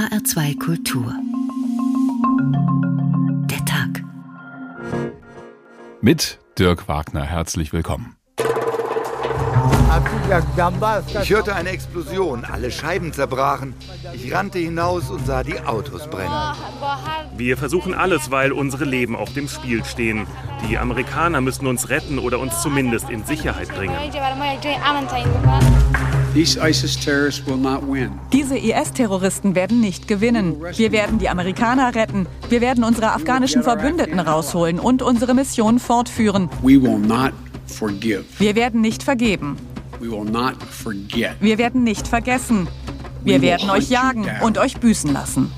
HR2 Kultur. Der Tag. Mit Dirk Wagner herzlich willkommen. Ich hörte eine Explosion, alle Scheiben zerbrachen. Ich rannte hinaus und sah die Autos brennen. Wir versuchen alles, weil unsere Leben auf dem Spiel stehen. Die Amerikaner müssen uns retten oder uns zumindest in Sicherheit bringen. Diese IS-Terroristen werden nicht gewinnen. Wir werden die Amerikaner retten. Wir werden unsere afghanischen Verbündeten rausholen und unsere Mission fortführen. Wir werden nicht vergeben. Wir werden nicht vergessen. Wir werden euch jagen und euch büßen lassen.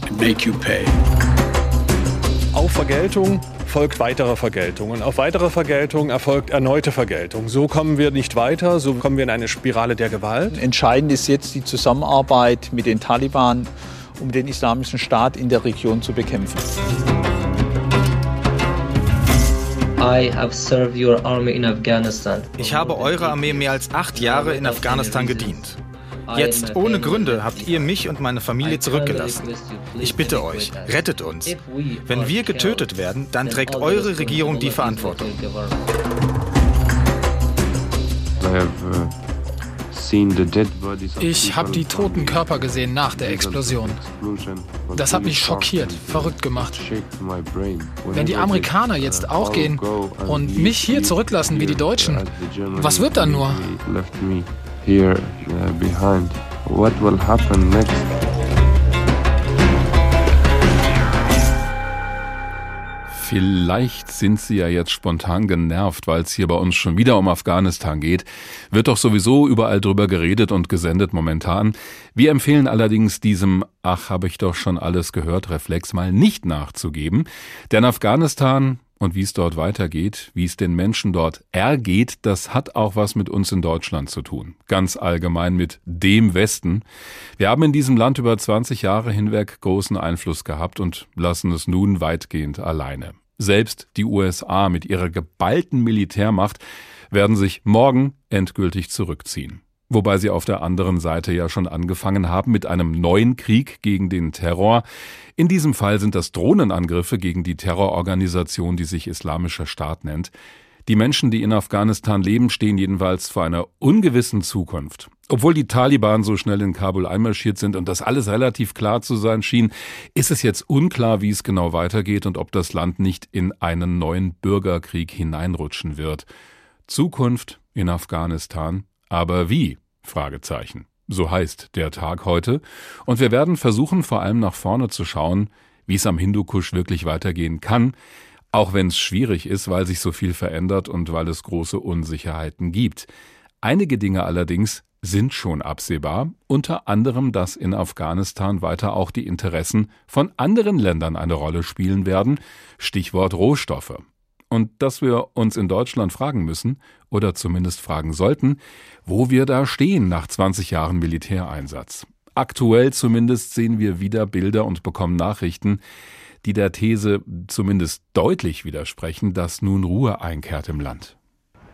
Auf Vergeltung folgt weitere Vergeltung und auf weitere Vergeltung erfolgt erneute Vergeltung. So kommen wir nicht weiter, so kommen wir in eine Spirale der Gewalt. Entscheidend ist jetzt die Zusammenarbeit mit den Taliban, um den islamischen Staat in der Region zu bekämpfen. Ich habe eure Armee mehr als acht Jahre in Afghanistan gedient. Jetzt ohne Gründe habt ihr mich und meine Familie zurückgelassen. Ich bitte euch, rettet uns. Wenn wir getötet werden, dann trägt eure Regierung die Verantwortung. Ich habe die toten Körper gesehen nach der Explosion. Das hat mich schockiert, verrückt gemacht. Wenn die Amerikaner jetzt auch gehen und mich hier zurücklassen wie die Deutschen, was wird dann nur? What will happen next? Vielleicht sind Sie ja jetzt spontan genervt, weil es hier bei uns schon wieder um Afghanistan geht. Wird doch sowieso überall drüber geredet und gesendet momentan. Wir empfehlen allerdings diesem Ach, habe ich doch schon alles gehört Reflex mal nicht nachzugeben. Denn Afghanistan und wie es dort weitergeht, wie es den Menschen dort ergeht, das hat auch was mit uns in Deutschland zu tun. Ganz allgemein mit dem Westen. Wir haben in diesem Land über 20 Jahre hinweg großen Einfluss gehabt und lassen es nun weitgehend alleine. Selbst die USA mit ihrer geballten Militärmacht werden sich morgen endgültig zurückziehen wobei sie auf der anderen Seite ja schon angefangen haben mit einem neuen Krieg gegen den Terror. In diesem Fall sind das Drohnenangriffe gegen die Terrororganisation, die sich Islamischer Staat nennt. Die Menschen, die in Afghanistan leben, stehen jedenfalls vor einer ungewissen Zukunft. Obwohl die Taliban so schnell in Kabul einmarschiert sind und das alles relativ klar zu sein schien, ist es jetzt unklar, wie es genau weitergeht und ob das Land nicht in einen neuen Bürgerkrieg hineinrutschen wird. Zukunft in Afghanistan, aber wie? Fragezeichen. So heißt der Tag heute. Und wir werden versuchen, vor allem nach vorne zu schauen, wie es am Hindukusch wirklich weitergehen kann, auch wenn es schwierig ist, weil sich so viel verändert und weil es große Unsicherheiten gibt. Einige Dinge allerdings sind schon absehbar, unter anderem, dass in Afghanistan weiter auch die Interessen von anderen Ländern eine Rolle spielen werden, Stichwort Rohstoffe und dass wir uns in Deutschland fragen müssen, oder zumindest fragen sollten, wo wir da stehen nach 20 Jahren Militäreinsatz. Aktuell zumindest sehen wir wieder Bilder und bekommen Nachrichten, die der These zumindest deutlich widersprechen, dass nun Ruhe einkehrt im Land.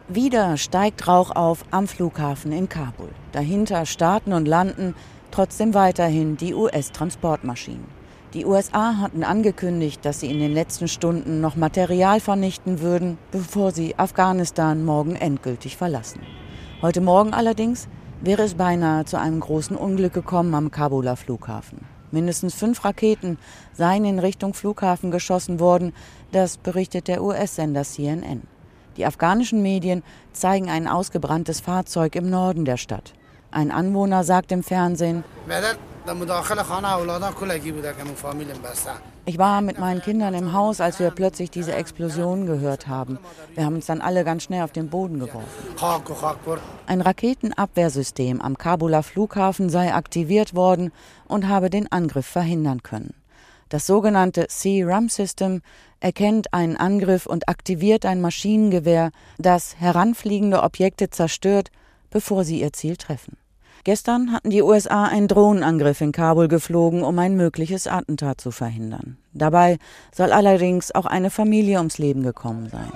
Wieder steigt Rauch auf am Flughafen in Kabul. Dahinter starten und landen trotzdem weiterhin die US-Transportmaschinen. Die USA hatten angekündigt, dass sie in den letzten Stunden noch Material vernichten würden, bevor sie Afghanistan morgen endgültig verlassen. Heute Morgen allerdings wäre es beinahe zu einem großen Unglück gekommen am Kabuler Flughafen. Mindestens fünf Raketen seien in Richtung Flughafen geschossen worden, das berichtet der US-Sender CNN. Die afghanischen Medien zeigen ein ausgebranntes Fahrzeug im Norden der Stadt. Ein Anwohner sagt im Fernsehen, ich war mit meinen Kindern im Haus, als wir plötzlich diese Explosion gehört haben. Wir haben uns dann alle ganz schnell auf den Boden geworfen. Ein Raketenabwehrsystem am Kabuler Flughafen sei aktiviert worden und habe den Angriff verhindern können. Das sogenannte C-RAM-System erkennt einen Angriff und aktiviert ein Maschinengewehr, das heranfliegende Objekte zerstört, bevor sie ihr Ziel treffen. Gestern hatten die USA einen Drohnenangriff in Kabul geflogen, um ein mögliches Attentat zu verhindern. Dabei soll allerdings auch eine Familie ums Leben gekommen sein.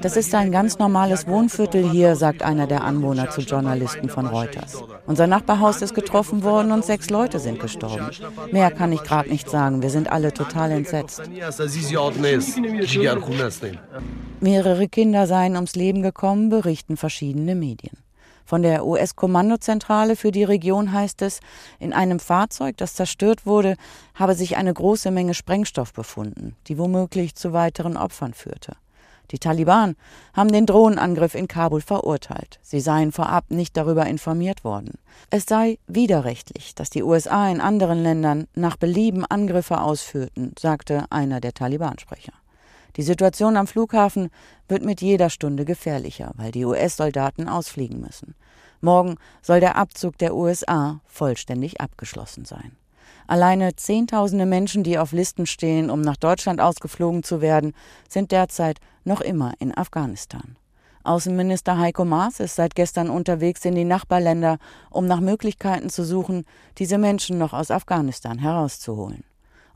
Das ist ein ganz normales Wohnviertel hier, sagt einer der Anwohner zu Journalisten von Reuters. Unser Nachbarhaus ist getroffen worden und sechs Leute sind gestorben. Mehr kann ich gerade nicht sagen. Wir sind alle total entsetzt. Mehrere Kinder seien ums Leben gekommen, berichten verschiedene Medien. Von der US-Kommandozentrale für die Region heißt es, in einem Fahrzeug, das zerstört wurde, habe sich eine große Menge Sprengstoff befunden, die womöglich zu weiteren Opfern führte. Die Taliban haben den Drohnenangriff in Kabul verurteilt. Sie seien vorab nicht darüber informiert worden. Es sei widerrechtlich, dass die USA in anderen Ländern nach Belieben Angriffe ausführten, sagte einer der Taliban-Sprecher. Die Situation am Flughafen wird mit jeder Stunde gefährlicher, weil die US-Soldaten ausfliegen müssen. Morgen soll der Abzug der USA vollständig abgeschlossen sein. Alleine Zehntausende Menschen, die auf Listen stehen, um nach Deutschland ausgeflogen zu werden, sind derzeit noch immer in Afghanistan. Außenminister Heiko Maas ist seit gestern unterwegs in die Nachbarländer, um nach Möglichkeiten zu suchen, diese Menschen noch aus Afghanistan herauszuholen.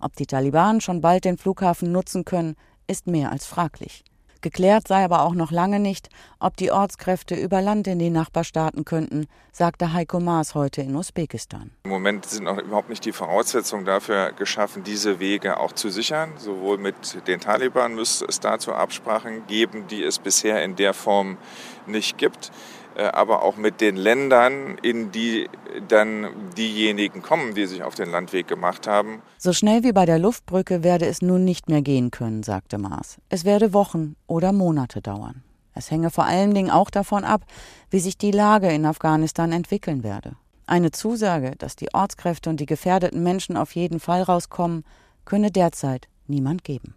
Ob die Taliban schon bald den Flughafen nutzen können, ist mehr als fraglich. Geklärt sei aber auch noch lange nicht, ob die Ortskräfte über Land in die Nachbarstaaten könnten, sagte Heiko Maas heute in Usbekistan. Im Moment sind noch überhaupt nicht die Voraussetzungen dafür geschaffen, diese Wege auch zu sichern. Sowohl mit den Taliban müsste es dazu Absprachen geben, die es bisher in der Form nicht gibt. Äh, aber auch mit den Ländern, in die dann diejenigen kommen, die sich auf den Landweg gemacht haben. So schnell wie bei der Luftbrücke werde es nun nicht mehr gehen können, sagte Maas. Es werde Wochen oder Monate dauern. Es hänge vor allen Dingen auch davon ab, wie sich die Lage in Afghanistan entwickeln werde. Eine Zusage, dass die Ortskräfte und die gefährdeten Menschen auf jeden Fall rauskommen, könne derzeit niemand geben.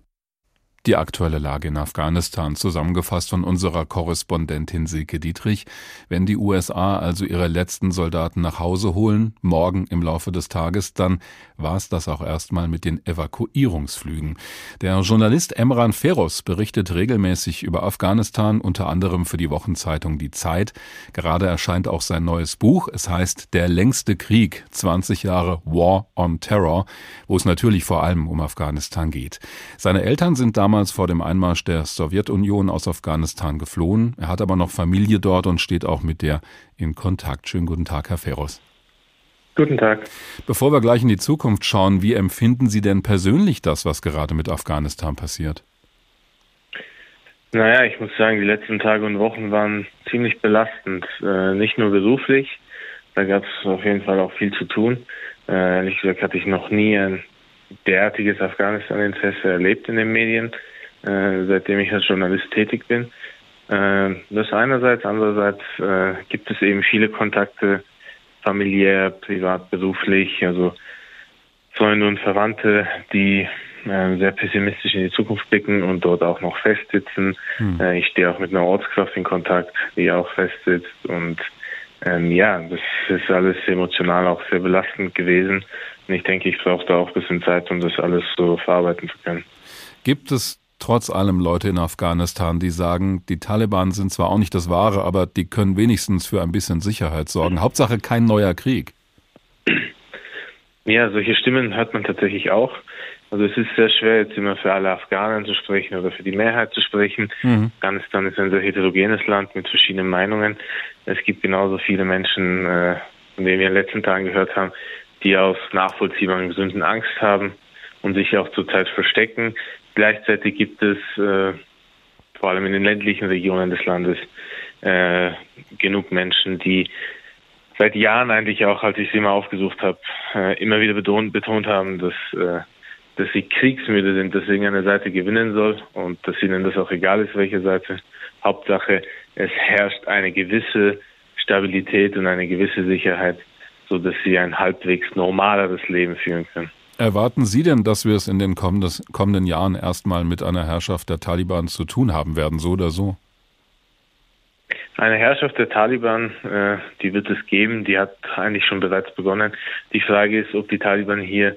Die aktuelle Lage in Afghanistan zusammengefasst von unserer Korrespondentin Silke Dietrich. Wenn die USA also ihre letzten Soldaten nach Hause holen, morgen im Laufe des Tages, dann war es das auch erstmal mit den Evakuierungsflügen. Der Journalist Emran Feroz berichtet regelmäßig über Afghanistan, unter anderem für die Wochenzeitung Die Zeit. Gerade erscheint auch sein neues Buch. Es heißt Der längste Krieg, 20 Jahre War on Terror, wo es natürlich vor allem um Afghanistan geht. Seine Eltern sind damals damals vor dem Einmarsch der Sowjetunion aus Afghanistan geflohen. Er hat aber noch Familie dort und steht auch mit der in Kontakt. Schönen guten Tag, Herr Feros. Guten Tag. Bevor wir gleich in die Zukunft schauen, wie empfinden Sie denn persönlich das, was gerade mit Afghanistan passiert? Naja, ich muss sagen, die letzten Tage und Wochen waren ziemlich belastend. Äh, nicht nur beruflich, da gab es auf jeden Fall auch viel zu tun. Äh, ehrlich gesagt hatte ich noch nie ein derartiges Afghanistan-Interesse erlebt in den Medien, äh, seitdem ich als Journalist tätig bin. Äh, das einerseits, andererseits äh, gibt es eben viele Kontakte, familiär, privat, beruflich, also Freunde und Verwandte, die äh, sehr pessimistisch in die Zukunft blicken und dort auch noch festsitzen. Hm. Äh, ich stehe auch mit einer Ortskraft in Kontakt, die auch festsitzt und ähm, ja, das ist alles emotional auch sehr belastend gewesen. Und ich denke, ich brauche da auch ein bisschen Zeit, um das alles so verarbeiten zu können. Gibt es trotz allem Leute in Afghanistan, die sagen, die Taliban sind zwar auch nicht das Wahre, aber die können wenigstens für ein bisschen Sicherheit sorgen. Hauptsache kein neuer Krieg. Ja, solche Stimmen hört man tatsächlich auch. Also es ist sehr schwer, jetzt immer für alle Afghanen zu sprechen oder für die Mehrheit zu sprechen. Mhm. Afghanistan ist ein sehr heterogenes Land mit verschiedenen Meinungen. Es gibt genauso viele Menschen, äh, von denen wir in den letzten Tagen gehört haben, die aus nachvollziehbaren Gründen Angst haben und sich auch zurzeit verstecken. Gleichzeitig gibt es äh, vor allem in den ländlichen Regionen des Landes äh, genug Menschen, die seit Jahren eigentlich auch, als ich sie mal aufgesucht habe, äh, immer wieder betont, betont haben, dass äh, dass sie kriegsmüde sind, dass irgendeine Seite gewinnen soll und dass ihnen das auch egal ist, welche Seite. Hauptsache, es herrscht eine gewisse Stabilität und eine gewisse Sicherheit, so dass sie ein halbwegs normaleres Leben führen können. Erwarten Sie denn, dass wir es in den kommenden Jahren erstmal mit einer Herrschaft der Taliban zu tun haben werden, so oder so? Eine Herrschaft der Taliban, äh, die wird es geben, die hat eigentlich schon bereits begonnen. Die Frage ist, ob die Taliban hier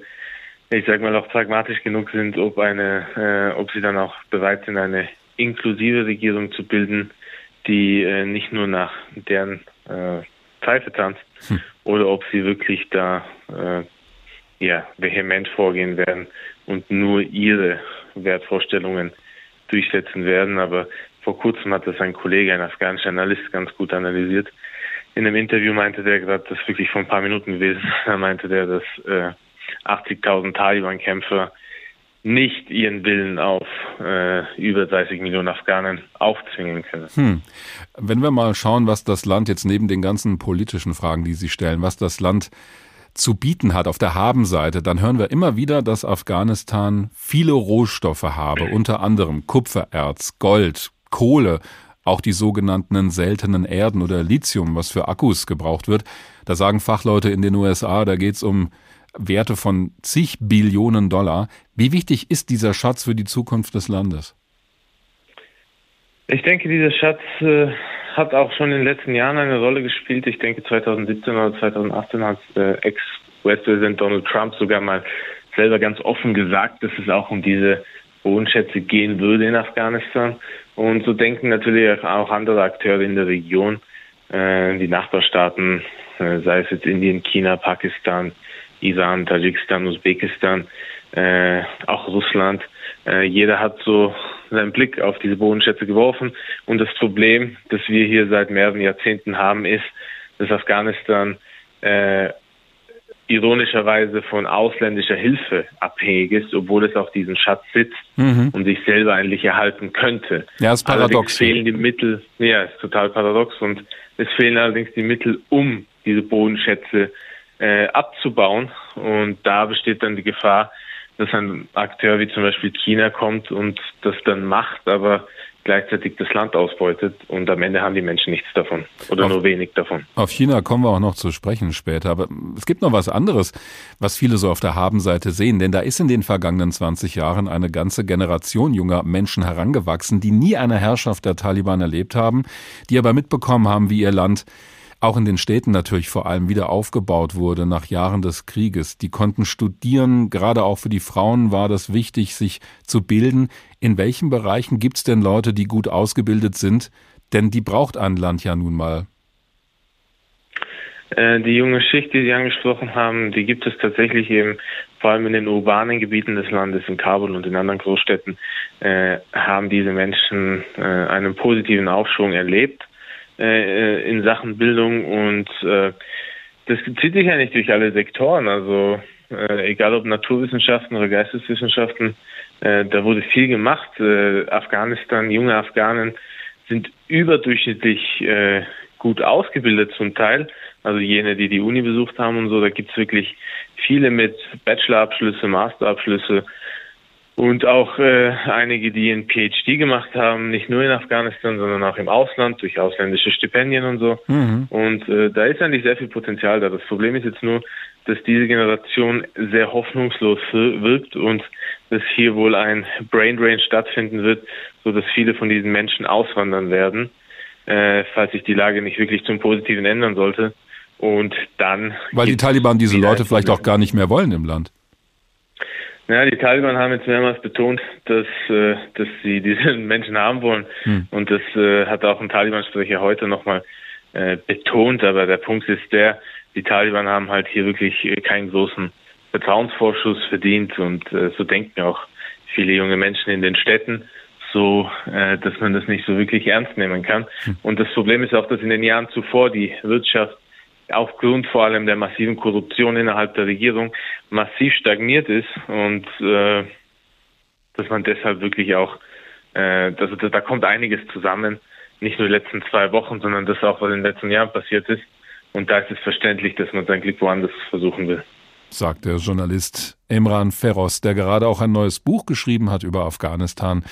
ich sag mal, auch pragmatisch genug sind, ob eine, äh, ob sie dann auch bereit sind, eine inklusive Regierung zu bilden, die äh, nicht nur nach deren Pfeife tanzt, hm. oder ob sie wirklich da äh, ja, vehement vorgehen werden und nur ihre Wertvorstellungen durchsetzen werden. Aber vor kurzem hat das ein Kollege, ein afghanischer Analyst, ganz gut analysiert. In einem Interview meinte der gerade, das ist wirklich vor ein paar Minuten gewesen, da meinte der, dass äh, 80.000 Taliban-Kämpfer nicht ihren Willen auf äh, über 30 Millionen Afghanen aufzwingen können. Hm. Wenn wir mal schauen, was das Land jetzt neben den ganzen politischen Fragen, die Sie stellen, was das Land zu bieten hat auf der Habenseite, dann hören wir immer wieder, dass Afghanistan viele Rohstoffe habe, unter anderem Kupfererz, Gold, Kohle, auch die sogenannten seltenen Erden oder Lithium, was für Akkus gebraucht wird. Da sagen Fachleute in den USA, da geht es um Werte von zig Billionen Dollar. Wie wichtig ist dieser Schatz für die Zukunft des Landes? Ich denke, dieser Schatz äh, hat auch schon in den letzten Jahren eine Rolle gespielt. Ich denke, 2017 oder 2018 hat äh, Ex-US-Präsident Donald Trump sogar mal selber ganz offen gesagt, dass es auch um diese Bodenschätze gehen würde in Afghanistan. Und so denken natürlich auch andere Akteure in der Region, äh, die Nachbarstaaten, äh, sei es jetzt Indien, China, Pakistan, Iran, Tadschikistan, Usbekistan, äh, auch Russland. Äh, jeder hat so seinen Blick auf diese Bodenschätze geworfen. Und das Problem, das wir hier seit mehreren Jahrzehnten haben, ist, dass Afghanistan äh, ironischerweise von ausländischer Hilfe abhängig ist, obwohl es auf diesem Schatz sitzt mhm. und sich selber eigentlich erhalten könnte. Ja, ist paradox. Allerdings fehlen die Mittel, ja, ist total paradox und es fehlen allerdings die Mittel, um diese Bodenschätze äh, abzubauen. Und da besteht dann die Gefahr, dass ein Akteur wie zum Beispiel China kommt und das dann macht, aber gleichzeitig das Land ausbeutet und am Ende haben die Menschen nichts davon oder auf, nur wenig davon. Auf China kommen wir auch noch zu sprechen später, aber es gibt noch was anderes, was viele so auf der Habenseite sehen, denn da ist in den vergangenen 20 Jahren eine ganze Generation junger Menschen herangewachsen, die nie eine Herrschaft der Taliban erlebt haben, die aber mitbekommen haben, wie ihr Land auch in den Städten natürlich vor allem wieder aufgebaut wurde nach Jahren des Krieges. Die konnten studieren, gerade auch für die Frauen war das wichtig, sich zu bilden. In welchen Bereichen gibt es denn Leute, die gut ausgebildet sind? Denn die braucht ein Land ja nun mal. Äh, die junge Schicht, die Sie angesprochen haben, die gibt es tatsächlich eben vor allem in den urbanen Gebieten des Landes, in Kabul und in anderen Großstädten, äh, haben diese Menschen äh, einen positiven Aufschwung erlebt. Äh, in Sachen Bildung und äh, das zieht sich eigentlich durch alle Sektoren. Also äh, egal ob Naturwissenschaften oder Geisteswissenschaften, äh, da wurde viel gemacht. Äh, Afghanistan, junge Afghanen sind überdurchschnittlich äh, gut ausgebildet zum Teil. Also jene, die die Uni besucht haben und so, da gibt's wirklich viele mit Bachelorabschlüsse, Masterabschlüsse und auch äh, einige, die einen PhD gemacht haben, nicht nur in Afghanistan, sondern auch im Ausland durch ausländische Stipendien und so. Mhm. Und äh, da ist eigentlich sehr viel Potenzial da. Das Problem ist jetzt nur, dass diese Generation sehr hoffnungslos wirkt und dass hier wohl ein Brain Drain stattfinden wird, so dass viele von diesen Menschen auswandern werden, äh, falls sich die Lage nicht wirklich zum Positiven ändern sollte. Und dann. Weil die Taliban diese Leute vielleicht auch gar nicht mehr wollen im Land. Ja, die Taliban haben jetzt mehrmals betont, dass, äh, dass sie diese Menschen haben wollen. Hm. Und das äh, hat auch ein Taliban-Sprecher heute nochmal äh, betont. Aber der Punkt ist der, die Taliban haben halt hier wirklich keinen großen Vertrauensvorschuss verdient. Und äh, so denken auch viele junge Menschen in den Städten so, äh, dass man das nicht so wirklich ernst nehmen kann. Hm. Und das Problem ist auch, dass in den Jahren zuvor die Wirtschaft aufgrund vor allem der massiven Korruption innerhalb der Regierung massiv stagniert ist und äh, dass man deshalb wirklich auch, äh, also da kommt einiges zusammen, nicht nur die letzten zwei Wochen, sondern das auch, was in den letzten Jahren passiert ist. Und da ist es verständlich, dass man sein Glück woanders versuchen will. Sagt der Journalist Emran Feroz, der gerade auch ein neues Buch geschrieben hat über Afghanistan.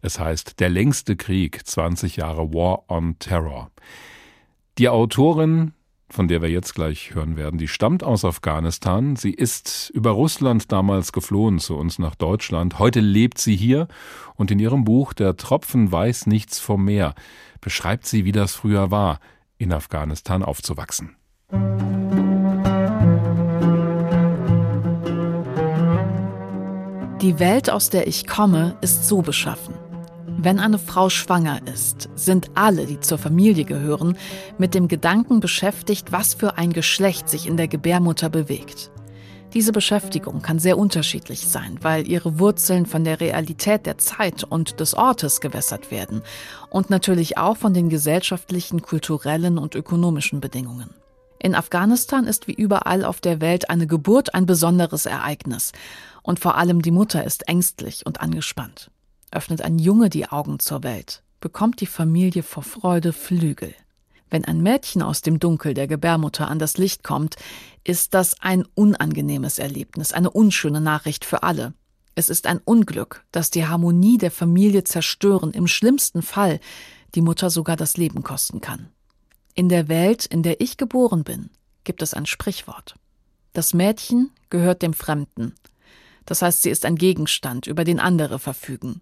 Es heißt Der längste Krieg, 20 Jahre War on Terror. Die Autorin von der wir jetzt gleich hören werden, die stammt aus Afghanistan. Sie ist über Russland damals geflohen zu uns nach Deutschland. Heute lebt sie hier und in ihrem Buch Der Tropfen weiß nichts vom Meer beschreibt sie, wie das früher war, in Afghanistan aufzuwachsen. Die Welt, aus der ich komme, ist so beschaffen. Wenn eine Frau schwanger ist, sind alle, die zur Familie gehören, mit dem Gedanken beschäftigt, was für ein Geschlecht sich in der Gebärmutter bewegt. Diese Beschäftigung kann sehr unterschiedlich sein, weil ihre Wurzeln von der Realität der Zeit und des Ortes gewässert werden und natürlich auch von den gesellschaftlichen, kulturellen und ökonomischen Bedingungen. In Afghanistan ist wie überall auf der Welt eine Geburt ein besonderes Ereignis und vor allem die Mutter ist ängstlich und angespannt. Öffnet ein Junge die Augen zur Welt, bekommt die Familie vor Freude Flügel. Wenn ein Mädchen aus dem Dunkel der Gebärmutter an das Licht kommt, ist das ein unangenehmes Erlebnis, eine unschöne Nachricht für alle. Es ist ein Unglück, das die Harmonie der Familie zerstören, im schlimmsten Fall die Mutter sogar das Leben kosten kann. In der Welt, in der ich geboren bin, gibt es ein Sprichwort. Das Mädchen gehört dem Fremden. Das heißt, sie ist ein Gegenstand, über den andere verfügen.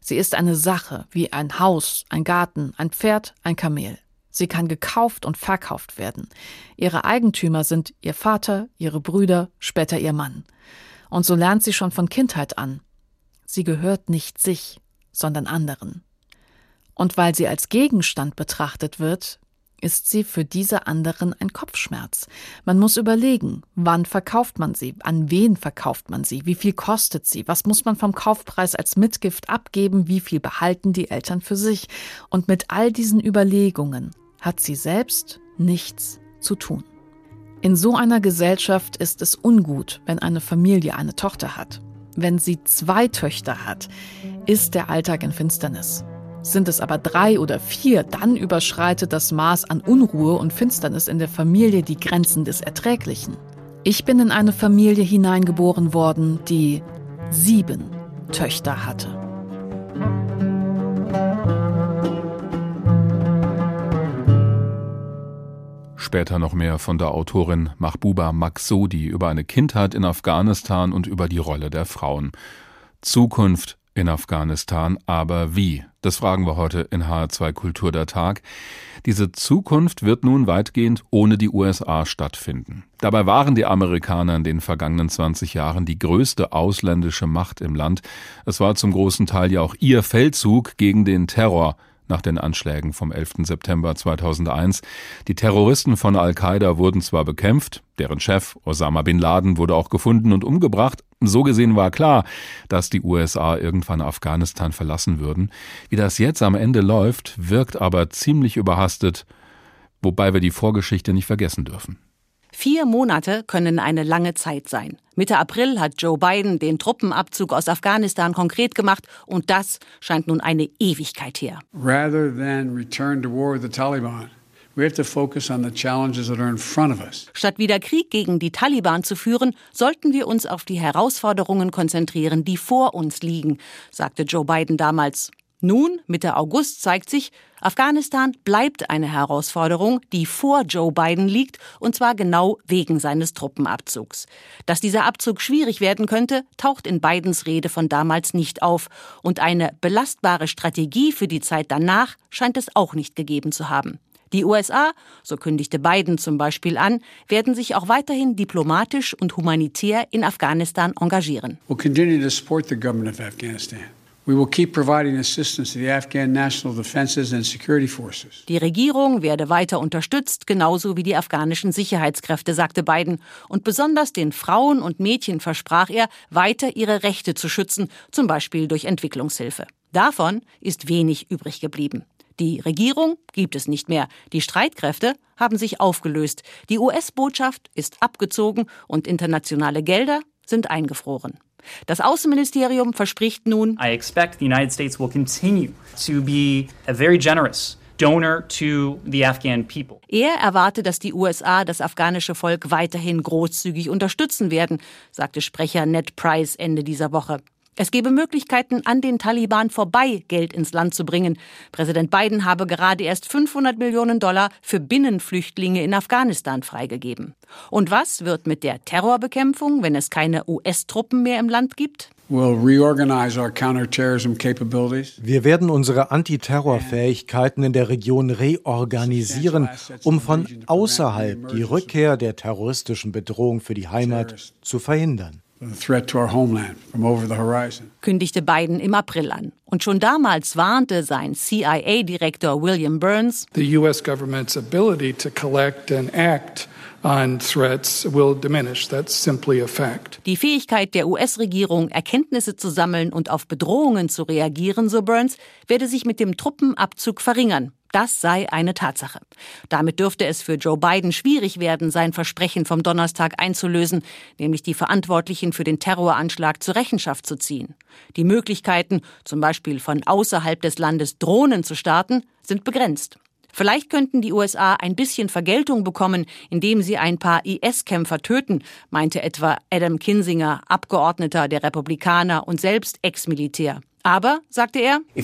Sie ist eine Sache, wie ein Haus, ein Garten, ein Pferd, ein Kamel. Sie kann gekauft und verkauft werden. Ihre Eigentümer sind ihr Vater, ihre Brüder, später ihr Mann. Und so lernt sie schon von Kindheit an. Sie gehört nicht sich, sondern anderen. Und weil sie als Gegenstand betrachtet wird, ist sie für diese anderen ein Kopfschmerz. Man muss überlegen, wann verkauft man sie, an wen verkauft man sie, wie viel kostet sie, was muss man vom Kaufpreis als Mitgift abgeben, wie viel behalten die Eltern für sich. Und mit all diesen Überlegungen hat sie selbst nichts zu tun. In so einer Gesellschaft ist es ungut, wenn eine Familie eine Tochter hat. Wenn sie zwei Töchter hat, ist der Alltag in Finsternis. Sind es aber drei oder vier, dann überschreitet das Maß an Unruhe und Finsternis in der Familie die Grenzen des Erträglichen. Ich bin in eine Familie hineingeboren worden, die sieben Töchter hatte. Später noch mehr von der Autorin Mahbuba Maksodi über eine Kindheit in Afghanistan und über die Rolle der Frauen. Zukunft in Afghanistan, aber wie? Das fragen wir heute in HR2 Kultur der Tag. Diese Zukunft wird nun weitgehend ohne die USA stattfinden. Dabei waren die Amerikaner in den vergangenen 20 Jahren die größte ausländische Macht im Land. Es war zum großen Teil ja auch ihr Feldzug gegen den Terror, nach den Anschlägen vom 11. September 2001. Die Terroristen von Al-Qaida wurden zwar bekämpft, deren Chef Osama bin Laden wurde auch gefunden und umgebracht. So gesehen war klar, dass die USA irgendwann Afghanistan verlassen würden. Wie das jetzt am Ende läuft, wirkt aber ziemlich überhastet, wobei wir die Vorgeschichte nicht vergessen dürfen. Vier Monate können eine lange Zeit sein. Mitte April hat Joe Biden den Truppenabzug aus Afghanistan konkret gemacht und das scheint nun eine Ewigkeit her. Rather than return to war with the Taliban, Statt wieder Krieg gegen die Taliban zu führen, sollten wir uns auf die Herausforderungen konzentrieren, die vor uns liegen, sagte Joe Biden damals. Nun, Mitte August, zeigt sich, Afghanistan bleibt eine Herausforderung, die vor Joe Biden liegt, und zwar genau wegen seines Truppenabzugs. Dass dieser Abzug schwierig werden könnte, taucht in Bidens Rede von damals nicht auf, und eine belastbare Strategie für die Zeit danach scheint es auch nicht gegeben zu haben. Die USA, so kündigte Biden zum Beispiel an, werden sich auch weiterhin diplomatisch und humanitär in Afghanistan engagieren. We'll continue to support the government of Afghanistan. Die Regierung werde weiter unterstützt, genauso wie die afghanischen Sicherheitskräfte, sagte Biden. Und besonders den Frauen und Mädchen versprach er, weiter ihre Rechte zu schützen, zum Beispiel durch Entwicklungshilfe. Davon ist wenig übrig geblieben. Die Regierung gibt es nicht mehr. Die Streitkräfte haben sich aufgelöst. Die US-Botschaft ist abgezogen und internationale Gelder sind eingefroren. Das Außenministerium verspricht nun, I expect the United States will continue to be a very generous donor to the Afghan people. Er erwarte, dass die USA das afghanische Volk weiterhin großzügig unterstützen werden, sagte Sprecher Ned Price Ende dieser Woche. Es gebe Möglichkeiten, an den Taliban vorbei Geld ins Land zu bringen. Präsident Biden habe gerade erst 500 Millionen Dollar für Binnenflüchtlinge in Afghanistan freigegeben. Und was wird mit der Terrorbekämpfung, wenn es keine US-Truppen mehr im Land gibt? Wir werden unsere Antiterrorfähigkeiten in der Region reorganisieren, um von außerhalb die Rückkehr der terroristischen Bedrohung für die Heimat zu verhindern. Kündigte Biden im April an. Und schon damals warnte sein CIA-Direktor William Burns, The US government's ability to collect and act Die Fähigkeit der US-Regierung, Erkenntnisse zu sammeln und auf Bedrohungen zu reagieren, so Burns, werde sich mit dem Truppenabzug verringern. Das sei eine Tatsache. Damit dürfte es für Joe Biden schwierig werden, sein Versprechen vom Donnerstag einzulösen, nämlich die Verantwortlichen für den Terroranschlag zur Rechenschaft zu ziehen. Die Möglichkeiten, zum Beispiel von außerhalb des Landes Drohnen zu starten, sind begrenzt. Vielleicht könnten die USA ein bisschen Vergeltung bekommen, indem sie ein paar IS-Kämpfer töten, meinte etwa Adam Kinsinger, Abgeordneter der Republikaner und selbst Ex-Militär. Aber, sagte er, uh,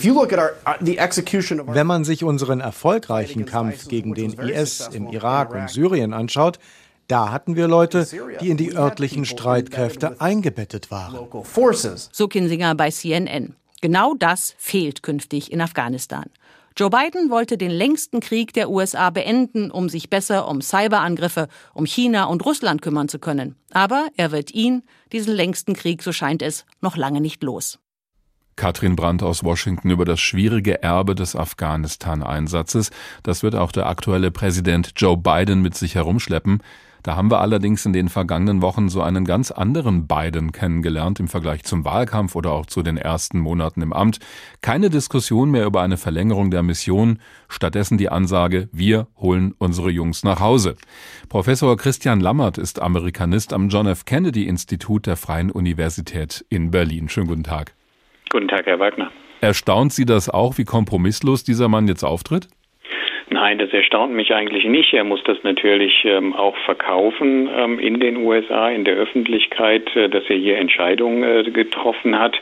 wenn man sich unseren erfolgreichen Kampf gegen den IS im Irak und Syrien anschaut, da hatten wir Leute, die in die örtlichen Streitkräfte eingebettet waren. So Kinsinger bei CNN. Genau das fehlt künftig in Afghanistan. Joe Biden wollte den längsten Krieg der USA beenden, um sich besser um Cyberangriffe, um China und Russland kümmern zu können. Aber er wird ihn, diesen längsten Krieg, so scheint es, noch lange nicht los. Katrin Brandt aus Washington über das schwierige Erbe des Afghanistan-Einsatzes. Das wird auch der aktuelle Präsident Joe Biden mit sich herumschleppen. Da haben wir allerdings in den vergangenen Wochen so einen ganz anderen Biden kennengelernt im Vergleich zum Wahlkampf oder auch zu den ersten Monaten im Amt. Keine Diskussion mehr über eine Verlängerung der Mission, stattdessen die Ansage, wir holen unsere Jungs nach Hause. Professor Christian Lammert ist Amerikanist am John F. Kennedy Institut der Freien Universität in Berlin. Schönen guten Tag. Guten Tag, Herr Wagner. Erstaunt Sie das auch, wie kompromisslos dieser Mann jetzt auftritt? Nein, das erstaunt mich eigentlich nicht. Er muss das natürlich ähm, auch verkaufen ähm, in den USA, in der Öffentlichkeit, äh, dass er hier Entscheidungen äh, getroffen hat,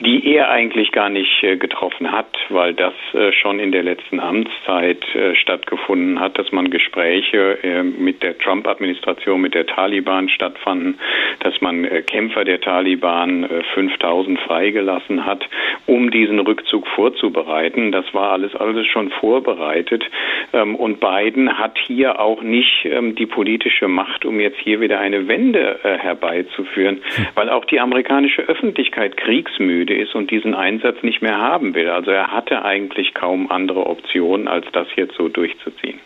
die er eigentlich gar nicht äh, getroffen hat, weil das äh, schon in der letzten Amtszeit äh, stattgefunden hat, dass man Gespräche äh, mit der Trump-Administration, mit der Taliban stattfanden, dass man Kämpfer der Taliban 5000 freigelassen hat, um diesen Rückzug vorzubereiten. Das war alles alles schon vorbereitet. Ähm, und Biden hat hier auch nicht ähm, die politische Macht, um jetzt hier wieder eine Wende äh, herbeizuführen, hm. weil auch die amerikanische Öffentlichkeit kriegsmüde ist und diesen Einsatz nicht mehr haben will. Also er hatte eigentlich kaum andere Optionen, als das jetzt so durchzuziehen.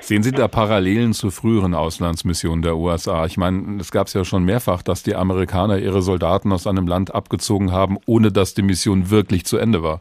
Sehen Sie da Parallelen zu früheren Auslandsmissionen der USA? Ich meine, es gab es ja schon mehrfach, dass die Amerikaner ihre Soldaten aus einem Land abgezogen haben, ohne dass die Mission wirklich zu Ende war.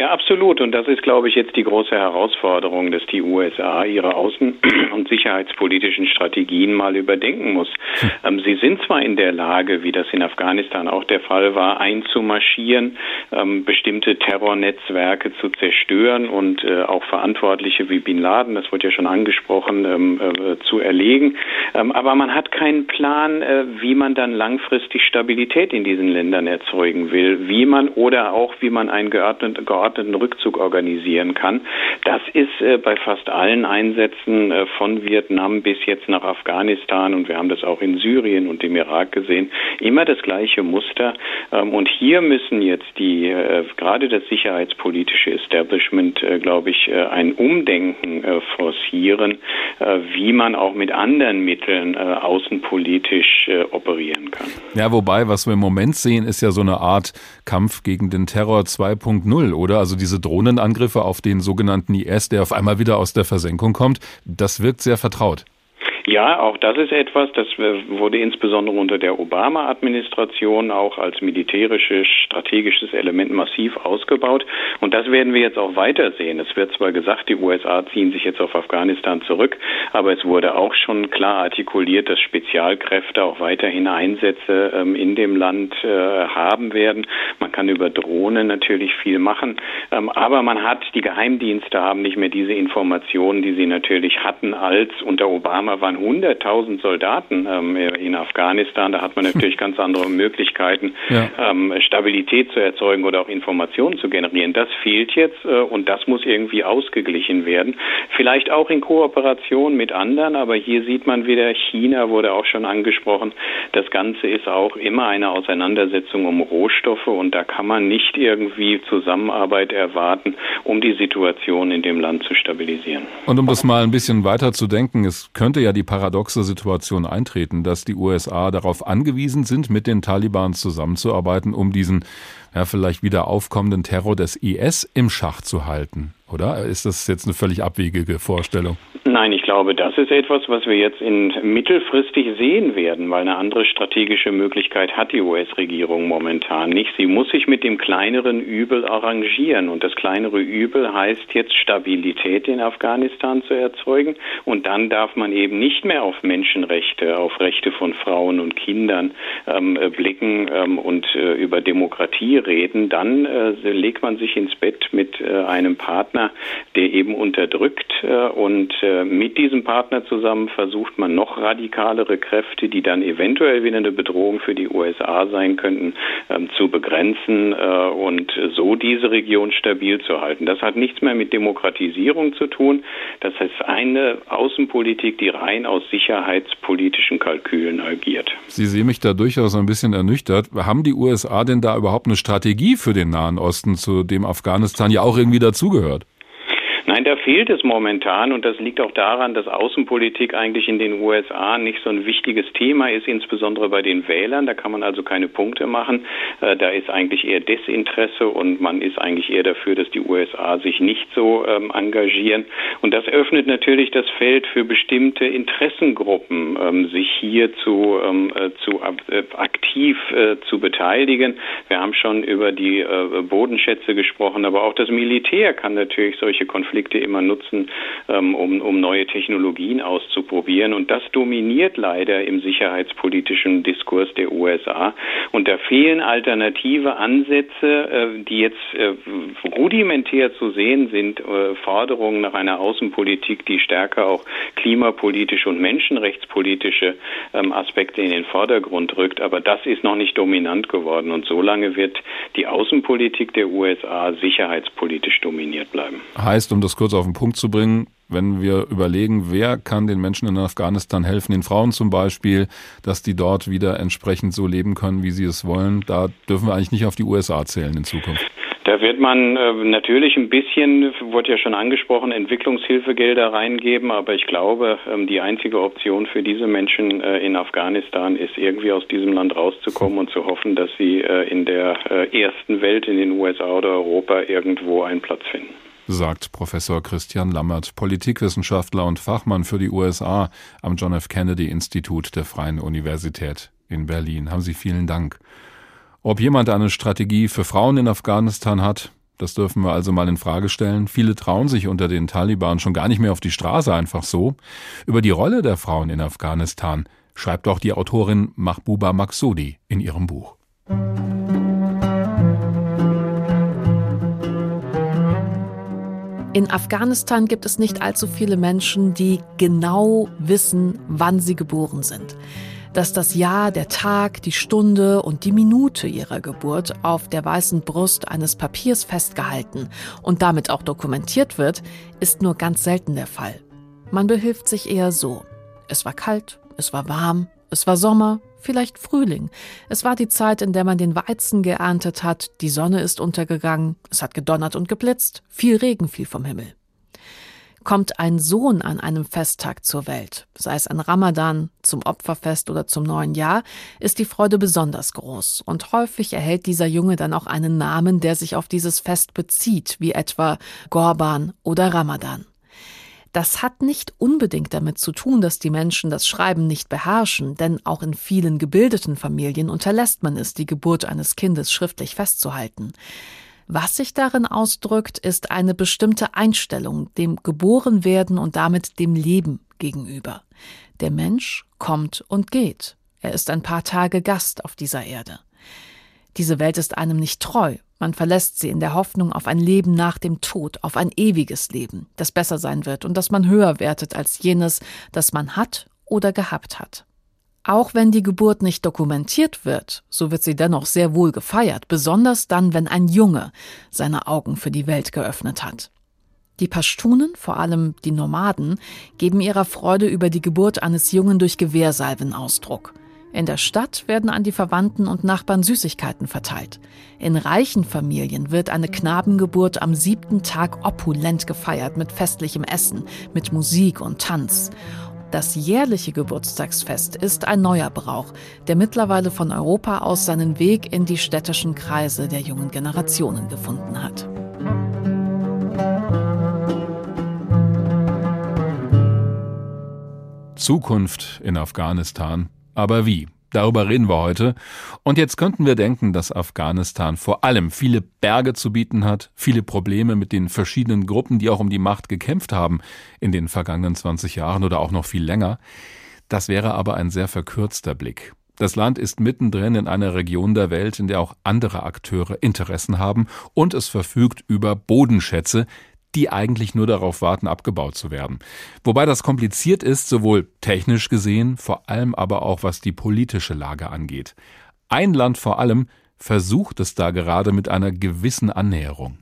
Ja, absolut. Und das ist, glaube ich, jetzt die große Herausforderung, dass die USA ihre außen- und sicherheitspolitischen Strategien mal überdenken muss. Hm. Ähm, sie sind zwar in der Lage, wie das in Afghanistan auch der Fall war, einzumarschieren, ähm, bestimmte Terrornetzwerke zu zerstören und äh, auch Verantwortliche wie Bin Laden, das wurde ja schon angesprochen, ähm, äh, zu erlegen. Ähm, aber man hat keinen Plan, äh, wie man dann langfristig Stabilität in diesen Ländern erzeugen will, wie man oder auch wie man einen geordneten, geordneten geordneten Rückzug organisieren kann. Das ist äh, bei fast allen Einsätzen äh, von Vietnam bis jetzt nach Afghanistan und wir haben das auch in Syrien und im Irak gesehen, immer das gleiche Muster. Ähm, und hier müssen jetzt die, äh, gerade das sicherheitspolitische Establishment, äh, glaube ich, äh, ein Umdenken äh, forcieren, wie man auch mit anderen Mitteln außenpolitisch operieren kann. Ja, wobei, was wir im Moment sehen, ist ja so eine Art Kampf gegen den Terror 2.0, oder? Also diese Drohnenangriffe auf den sogenannten IS, der auf einmal wieder aus der Versenkung kommt, das wirkt sehr vertraut. Ja, auch das ist etwas, das wurde insbesondere unter der Obama-Administration auch als militärisches, strategisches Element massiv ausgebaut. Und das werden wir jetzt auch weitersehen. Es wird zwar gesagt, die USA ziehen sich jetzt auf Afghanistan zurück, aber es wurde auch schon klar artikuliert, dass Spezialkräfte auch weiterhin Einsätze ähm, in dem Land äh, haben werden. Man kann über Drohnen natürlich viel machen, ähm, aber man hat, die Geheimdienste haben nicht mehr diese Informationen, die sie natürlich hatten, als unter Obama waren 100.000 Soldaten ähm, in Afghanistan. Da hat man natürlich ganz andere Möglichkeiten, ja. ähm, Stabilität zu erzeugen oder auch Informationen zu generieren. Das fehlt jetzt äh, und das muss irgendwie ausgeglichen werden. Vielleicht auch in Kooperation mit anderen, aber hier sieht man wieder, China wurde auch schon angesprochen. Das Ganze ist auch immer eine Auseinandersetzung um Rohstoffe und da kann man nicht irgendwie Zusammenarbeit erwarten, um die Situation in dem Land zu stabilisieren. Und um das mal ein bisschen weiter zu denken, es könnte ja die die paradoxe Situation eintreten, dass die USA darauf angewiesen sind, mit den Taliban zusammenzuarbeiten, um diesen ja, vielleicht wieder aufkommenden Terror des IS im Schach zu halten. Oder ist das jetzt eine völlig abwegige Vorstellung? Nein, ich glaube, das ist etwas, was wir jetzt in mittelfristig sehen werden, weil eine andere strategische Möglichkeit hat die US-Regierung momentan nicht. Sie muss sich mit dem kleineren Übel arrangieren und das kleinere Übel heißt jetzt Stabilität in Afghanistan zu erzeugen und dann darf man eben nicht mehr auf Menschenrechte, auf Rechte von Frauen und Kindern ähm, blicken ähm, und äh, über Demokratie reden. Dann äh, legt man sich ins Bett mit äh, einem Partner Partner, der eben unterdrückt. Äh, und äh, mit diesem Partner zusammen versucht man noch radikalere Kräfte, die dann eventuell wieder eine Bedrohung für die USA sein könnten, ähm, zu begrenzen äh, und so diese Region stabil zu halten. Das hat nichts mehr mit Demokratisierung zu tun. Das ist eine Außenpolitik, die rein aus sicherheitspolitischen Kalkülen agiert. Sie sehen mich da durchaus ein bisschen ernüchtert. Haben die USA denn da überhaupt eine Strategie für den Nahen Osten, zu dem Afghanistan ja auch irgendwie dazugehört? Nein, da fehlt es momentan und das liegt auch daran, dass Außenpolitik eigentlich in den USA nicht so ein wichtiges Thema ist, insbesondere bei den Wählern. Da kann man also keine Punkte machen. Äh, da ist eigentlich eher Desinteresse und man ist eigentlich eher dafür, dass die USA sich nicht so ähm, engagieren. Und das öffnet natürlich das Feld für bestimmte Interessengruppen, ähm, sich hier zu, ähm, äh, zu äh, aktiv äh, zu beteiligen. Wir haben schon über die äh, Bodenschätze gesprochen, aber auch das Militär kann natürlich solche Konflikte Konflikte immer nutzen, ähm, um, um neue Technologien auszuprobieren. Und das dominiert leider im sicherheitspolitischen Diskurs der USA. Und da fehlen alternative Ansätze, äh, die jetzt äh, rudimentär zu sehen sind, äh, Forderungen nach einer Außenpolitik, die stärker auch klimapolitische und menschenrechtspolitische ähm, Aspekte in den Vordergrund rückt. Aber das ist noch nicht dominant geworden. Und solange wird die Außenpolitik der USA sicherheitspolitisch dominiert bleiben. Heißt, um das das kurz auf den Punkt zu bringen, wenn wir überlegen, wer kann den Menschen in Afghanistan helfen, den Frauen zum Beispiel, dass die dort wieder entsprechend so leben können, wie sie es wollen, da dürfen wir eigentlich nicht auf die USA zählen in Zukunft. Da wird man äh, natürlich ein bisschen, wurde ja schon angesprochen, Entwicklungshilfegelder reingeben, aber ich glaube, ähm, die einzige Option für diese Menschen äh, in Afghanistan ist irgendwie aus diesem Land rauszukommen und zu hoffen, dass sie äh, in der ersten Welt, in den USA oder Europa irgendwo einen Platz finden sagt Professor Christian Lammert, Politikwissenschaftler und Fachmann für die USA am John F. Kennedy Institut der Freien Universität in Berlin. Haben Sie vielen Dank. Ob jemand eine Strategie für Frauen in Afghanistan hat, das dürfen wir also mal in Frage stellen. Viele trauen sich unter den Taliban schon gar nicht mehr auf die Straße einfach so. Über die Rolle der Frauen in Afghanistan schreibt auch die Autorin Mahbuba Maksudi in ihrem Buch. In Afghanistan gibt es nicht allzu viele Menschen, die genau wissen, wann sie geboren sind. Dass das Jahr, der Tag, die Stunde und die Minute ihrer Geburt auf der weißen Brust eines Papiers festgehalten und damit auch dokumentiert wird, ist nur ganz selten der Fall. Man behilft sich eher so. Es war kalt, es war warm, es war Sommer, vielleicht Frühling. Es war die Zeit, in der man den Weizen geerntet hat, die Sonne ist untergegangen, es hat gedonnert und geblitzt, viel Regen fiel vom Himmel. Kommt ein Sohn an einem Festtag zur Welt, sei es an Ramadan, zum Opferfest oder zum neuen Jahr, ist die Freude besonders groß und häufig erhält dieser Junge dann auch einen Namen, der sich auf dieses Fest bezieht, wie etwa Gorban oder Ramadan. Das hat nicht unbedingt damit zu tun, dass die Menschen das Schreiben nicht beherrschen, denn auch in vielen gebildeten Familien unterlässt man es, die Geburt eines Kindes schriftlich festzuhalten. Was sich darin ausdrückt, ist eine bestimmte Einstellung dem Geborenwerden und damit dem Leben gegenüber. Der Mensch kommt und geht. Er ist ein paar Tage Gast auf dieser Erde. Diese Welt ist einem nicht treu man verlässt sie in der Hoffnung auf ein Leben nach dem Tod, auf ein ewiges Leben, das besser sein wird und das man höher wertet als jenes, das man hat oder gehabt hat. Auch wenn die Geburt nicht dokumentiert wird, so wird sie dennoch sehr wohl gefeiert, besonders dann, wenn ein Junge seine Augen für die Welt geöffnet hat. Die Pashtunen, vor allem die Nomaden, geben ihrer Freude über die Geburt eines Jungen durch Gewehrsalven Ausdruck. In der Stadt werden an die Verwandten und Nachbarn Süßigkeiten verteilt. In reichen Familien wird eine Knabengeburt am siebten Tag opulent gefeiert mit festlichem Essen, mit Musik und Tanz. Das jährliche Geburtstagsfest ist ein neuer Brauch, der mittlerweile von Europa aus seinen Weg in die städtischen Kreise der jungen Generationen gefunden hat. Zukunft in Afghanistan. Aber wie? Darüber reden wir heute. Und jetzt könnten wir denken, dass Afghanistan vor allem viele Berge zu bieten hat, viele Probleme mit den verschiedenen Gruppen, die auch um die Macht gekämpft haben in den vergangenen 20 Jahren oder auch noch viel länger. Das wäre aber ein sehr verkürzter Blick. Das Land ist mittendrin in einer Region der Welt, in der auch andere Akteure Interessen haben und es verfügt über Bodenschätze, die eigentlich nur darauf warten, abgebaut zu werden. Wobei das kompliziert ist, sowohl technisch gesehen, vor allem aber auch was die politische Lage angeht. Ein Land vor allem versucht es da gerade mit einer gewissen Annäherung.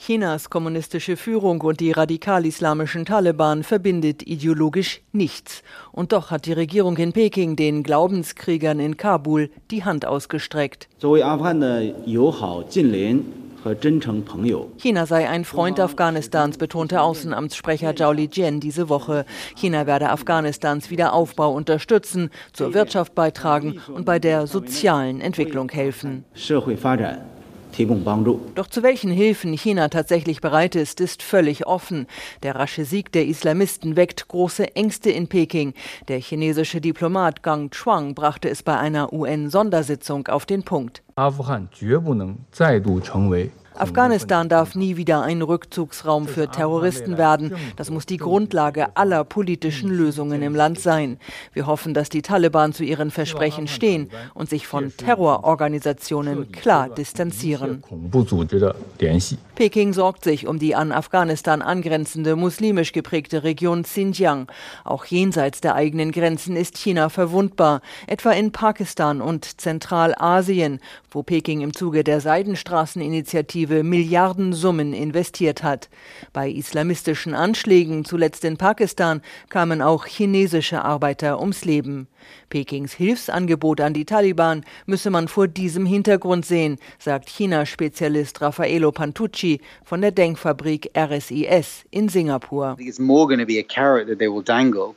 Chinas kommunistische Führung und die radikal-islamischen Taliban verbindet ideologisch nichts. Und doch hat die Regierung in Peking den Glaubenskriegern in Kabul die Hand ausgestreckt. China sei ein Freund Afghanistans, betonte Außenamtssprecher Zhao Lijian diese Woche. China werde Afghanistans Wiederaufbau unterstützen, zur Wirtschaft beitragen und bei der sozialen Entwicklung helfen. Doch zu welchen Hilfen China tatsächlich bereit ist, ist völlig offen. Der rasche Sieg der Islamisten weckt große Ängste in Peking. Der chinesische Diplomat Gang Chuang brachte es bei einer UN-Sondersitzung auf den Punkt. Afghanistan darf nie wieder ein Rückzugsraum für Terroristen werden. Das muss die Grundlage aller politischen Lösungen im Land sein. Wir hoffen, dass die Taliban zu ihren Versprechen stehen und sich von Terrororganisationen klar distanzieren. Peking sorgt sich um die an Afghanistan angrenzende muslimisch geprägte Region Xinjiang. Auch jenseits der eigenen Grenzen ist China verwundbar, etwa in Pakistan und Zentralasien, wo Peking im Zuge der Seidenstraßeninitiative Offensive Milliardensummen investiert hat. Bei islamistischen Anschlägen, zuletzt in Pakistan, kamen auch chinesische Arbeiter ums Leben. Pekings Hilfsangebot an die Taliban müsse man vor diesem Hintergrund sehen, sagt China-Spezialist Raffaello Pantucci von der Denkfabrik RSIS in Singapur.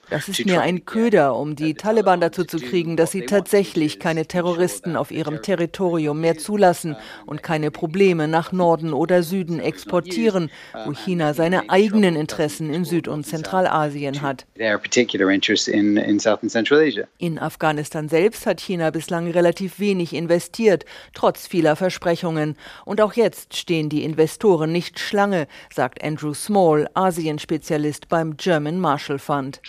Das ist mir ein Köder, um die Taliban dazu zu kriegen, dass sie tatsächlich keine Terroristen auf ihrem Territorium mehr zulassen und keine Probleme nach Norden oder Süden exportieren, wo China seine eigenen Interessen in Süd- und Zentralasien hat. In Afghanistan selbst hat China bislang relativ wenig investiert, trotz vieler Versprechungen. Und auch jetzt stehen die Investoren nicht Schlange, sagt Andrew Small, Asienspezialist beim German Marshall Fund.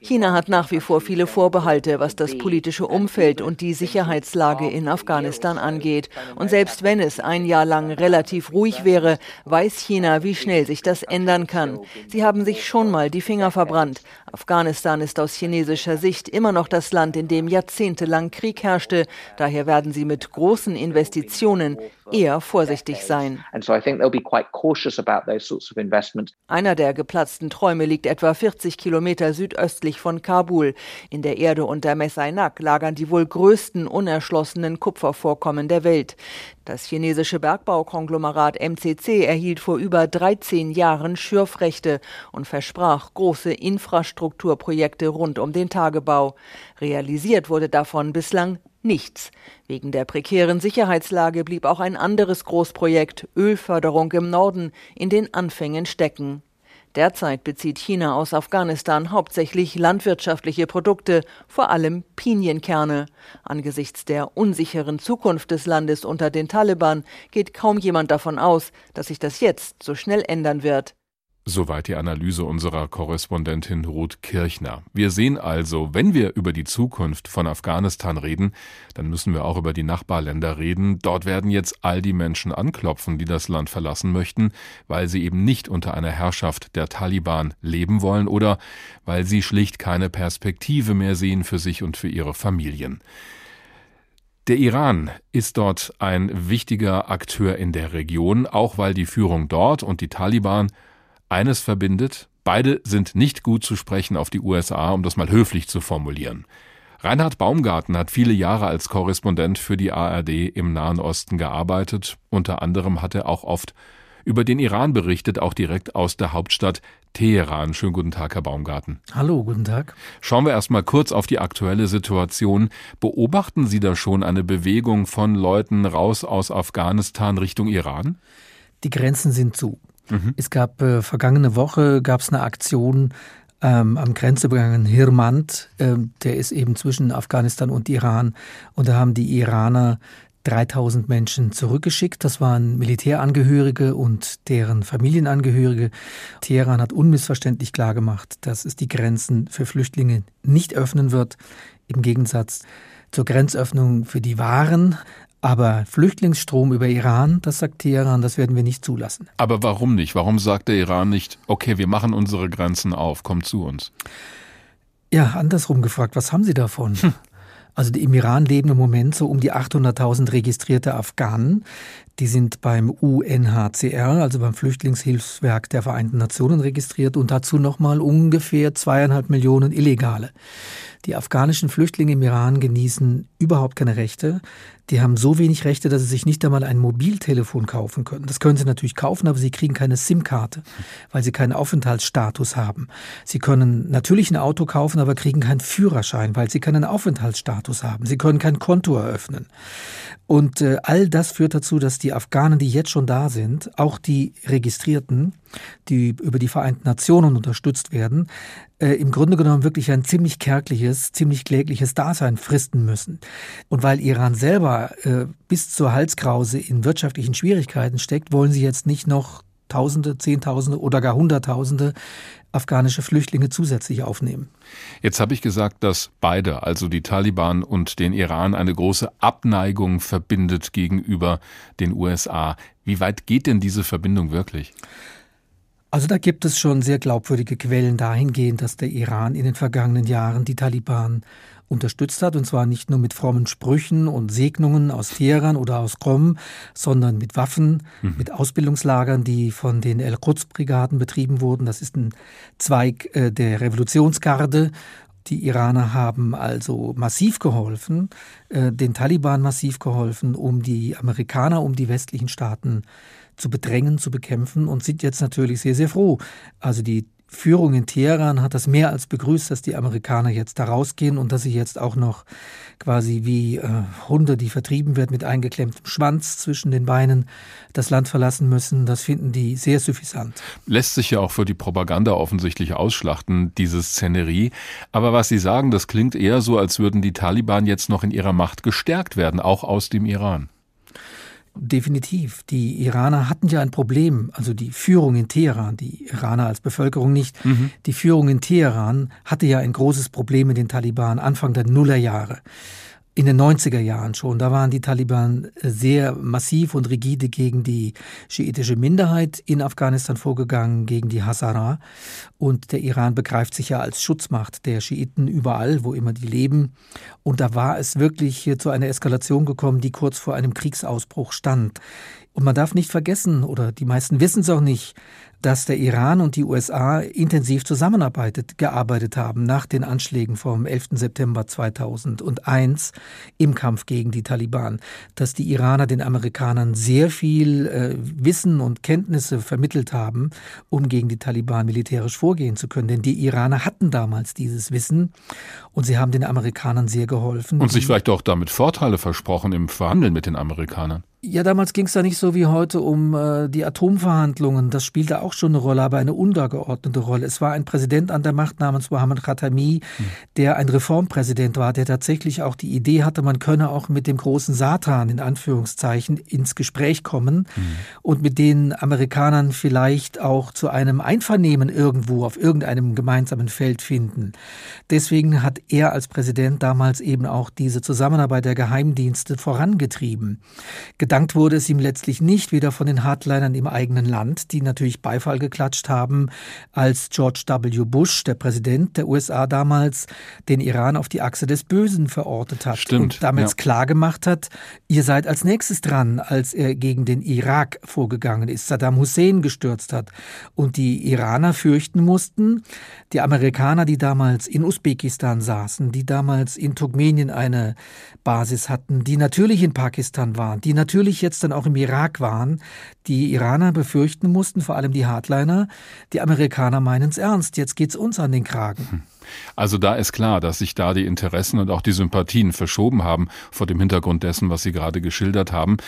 China hat nach wie vor viele Vorbehalte, was das politische Umfeld und die Sicherheitslage in Afghanistan angeht. Und selbst wenn es ein Jahr lang relativ ruhig wäre, weiß China, wie schnell sich das ändern kann. Sie haben sich schon mal die Finger verbrannt. Afghanistan ist aus chinesischer Sicht immer noch das Land, in dem jahrzehntelang Krieg herrschte. Daher werden sie mit großen Investitionen eher vorsichtig sein. Einer der geplatzten Träume liegt etwa 40 Kilometer südöstlich von Kabul. In der Erde unter Messainak lagern die wohl größten unerschlossenen Kupfervorkommen der Welt. Das chinesische Bergbaukonglomerat MCC erhielt vor über 13 Jahren Schürfrechte und versprach große Infrastrukturprojekte rund um den Tagebau. Realisiert wurde davon bislang nichts. Wegen der prekären Sicherheitslage blieb auch ein anderes Großprojekt Ölförderung im Norden in den Anfängen stecken. Derzeit bezieht China aus Afghanistan hauptsächlich landwirtschaftliche Produkte, vor allem Pinienkerne. Angesichts der unsicheren Zukunft des Landes unter den Taliban geht kaum jemand davon aus, dass sich das jetzt so schnell ändern wird. Soweit die Analyse unserer Korrespondentin Ruth Kirchner. Wir sehen also, wenn wir über die Zukunft von Afghanistan reden, dann müssen wir auch über die Nachbarländer reden. Dort werden jetzt all die Menschen anklopfen, die das Land verlassen möchten, weil sie eben nicht unter einer Herrschaft der Taliban leben wollen oder weil sie schlicht keine Perspektive mehr sehen für sich und für ihre Familien. Der Iran ist dort ein wichtiger Akteur in der Region, auch weil die Führung dort und die Taliban eines verbindet, beide sind nicht gut zu sprechen auf die USA, um das mal höflich zu formulieren. Reinhard Baumgarten hat viele Jahre als Korrespondent für die ARD im Nahen Osten gearbeitet. Unter anderem hat er auch oft über den Iran berichtet, auch direkt aus der Hauptstadt Teheran. Schönen guten Tag, Herr Baumgarten. Hallo, guten Tag. Schauen wir erst mal kurz auf die aktuelle Situation. Beobachten Sie da schon eine Bewegung von Leuten raus aus Afghanistan Richtung Iran? Die Grenzen sind zu. Mhm. Es gab äh, vergangene Woche gab es eine Aktion ähm, am Grenzübergang Hirmand, ähm, der ist eben zwischen Afghanistan und Iran. Und da haben die Iraner 3000 Menschen zurückgeschickt. Das waren Militärangehörige und deren Familienangehörige. Teheran hat unmissverständlich klargemacht, dass es die Grenzen für Flüchtlinge nicht öffnen wird, im Gegensatz zur Grenzöffnung für die Waren. Aber Flüchtlingsstrom über Iran, das sagt Teheran, das werden wir nicht zulassen. Aber warum nicht? Warum sagt der Iran nicht, okay, wir machen unsere Grenzen auf, kommt zu uns? Ja, andersrum gefragt, was haben Sie davon? Hm. Also im Iran leben im Moment so um die 800.000 registrierte Afghanen. Die sind beim UNHCR, also beim Flüchtlingshilfswerk der Vereinten Nationen registriert und dazu nochmal ungefähr zweieinhalb Millionen Illegale. Die afghanischen Flüchtlinge im Iran genießen überhaupt keine Rechte. Die haben so wenig Rechte, dass sie sich nicht einmal ein Mobiltelefon kaufen können. Das können sie natürlich kaufen, aber sie kriegen keine SIM-Karte, weil sie keinen Aufenthaltsstatus haben. Sie können natürlich ein Auto kaufen, aber kriegen keinen Führerschein, weil sie keinen Aufenthaltsstatus haben. Sie können kein Konto eröffnen. Und äh, all das führt dazu, dass die Afghanen, die jetzt schon da sind, auch die Registrierten, die über die Vereinten Nationen unterstützt werden, äh, im Grunde genommen wirklich ein ziemlich kärgliches, ziemlich klägliches Dasein fristen müssen. Und weil Iran selber äh, bis zur Halskrause in wirtschaftlichen Schwierigkeiten steckt, wollen sie jetzt nicht noch Tausende, Zehntausende oder gar Hunderttausende afghanische Flüchtlinge zusätzlich aufnehmen. Jetzt habe ich gesagt, dass beide, also die Taliban und den Iran, eine große Abneigung verbindet gegenüber den USA. Wie weit geht denn diese Verbindung wirklich? Also da gibt es schon sehr glaubwürdige Quellen dahingehend, dass der Iran in den vergangenen Jahren die Taliban unterstützt hat, und zwar nicht nur mit frommen Sprüchen und Segnungen aus Teheran oder aus Qom, sondern mit Waffen, mhm. mit Ausbildungslagern, die von den El-Quds-Brigaden betrieben wurden. Das ist ein Zweig äh, der Revolutionsgarde die Iraner haben also massiv geholfen, äh, den Taliban massiv geholfen, um die Amerikaner, um die westlichen Staaten zu bedrängen, zu bekämpfen und sind jetzt natürlich sehr, sehr froh. Also die Führung in Teheran hat das mehr als begrüßt, dass die Amerikaner jetzt da rausgehen und dass sie jetzt auch noch quasi wie äh, Hunde, die vertrieben werden mit eingeklemmtem Schwanz zwischen den Beinen, das Land verlassen müssen. Das finden die sehr suffisant. Lässt sich ja auch für die Propaganda offensichtlich ausschlachten, diese Szenerie. Aber was Sie sagen, das klingt eher so, als würden die Taliban jetzt noch in ihrer Macht gestärkt werden, auch aus dem Iran. Definitiv. Die Iraner hatten ja ein Problem, also die Führung in Teheran, die Iraner als Bevölkerung nicht, mhm. die Führung in Teheran hatte ja ein großes Problem mit den Taliban Anfang der Nullerjahre in den 90er Jahren schon. Da waren die Taliban sehr massiv und rigide gegen die schiitische Minderheit in Afghanistan vorgegangen, gegen die Hazara. Und der Iran begreift sich ja als Schutzmacht der Schiiten überall, wo immer die leben. Und da war es wirklich zu einer Eskalation gekommen, die kurz vor einem Kriegsausbruch stand. Und man darf nicht vergessen, oder die meisten wissen es auch nicht, dass der Iran und die USA intensiv zusammenarbeitet, gearbeitet haben nach den Anschlägen vom 11. September 2001 im Kampf gegen die Taliban, dass die Iraner den Amerikanern sehr viel äh, Wissen und Kenntnisse vermittelt haben, um gegen die Taliban militärisch vorgehen zu können. Denn die Iraner hatten damals dieses Wissen und sie haben den Amerikanern sehr geholfen. Und sich vielleicht auch damit Vorteile versprochen im Verhandeln mit den Amerikanern. Ja, damals ging es da nicht so wie heute um äh, die Atomverhandlungen. Das spielte auch schon eine Rolle, aber eine untergeordnete Rolle. Es war ein Präsident an der Macht namens Mohammed Khatami, hm. der ein Reformpräsident war, der tatsächlich auch die Idee hatte, man könne auch mit dem großen Satan in Anführungszeichen ins Gespräch kommen hm. und mit den Amerikanern vielleicht auch zu einem Einvernehmen irgendwo auf irgendeinem gemeinsamen Feld finden. Deswegen hat er als Präsident damals eben auch diese Zusammenarbeit der Geheimdienste vorangetrieben. Gedankt wurde es ihm letztlich nicht, weder von den Hardlinern im eigenen Land, die natürlich Beifall geklatscht haben, als George W. Bush, der Präsident der USA damals, den Iran auf die Achse des Bösen verortet hat Stimmt, und damit ja. klargemacht hat, ihr seid als nächstes dran, als er gegen den Irak vorgegangen ist, Saddam Hussein gestürzt hat und die Iraner fürchten mussten, die Amerikaner, die damals in Usbekistan saßen, die damals in Turkmenien eine Basis hatten, die natürlich in Pakistan waren, die natürlich jetzt dann auch im Irak waren. Die Iraner befürchten mussten, vor allem die Hardliner, die Amerikaner meinen es ernst, jetzt geht's uns an den Kragen. Hm. Also da ist klar, dass sich da die Interessen und auch die Sympathien verschoben haben vor dem Hintergrund dessen, was Sie gerade geschildert haben.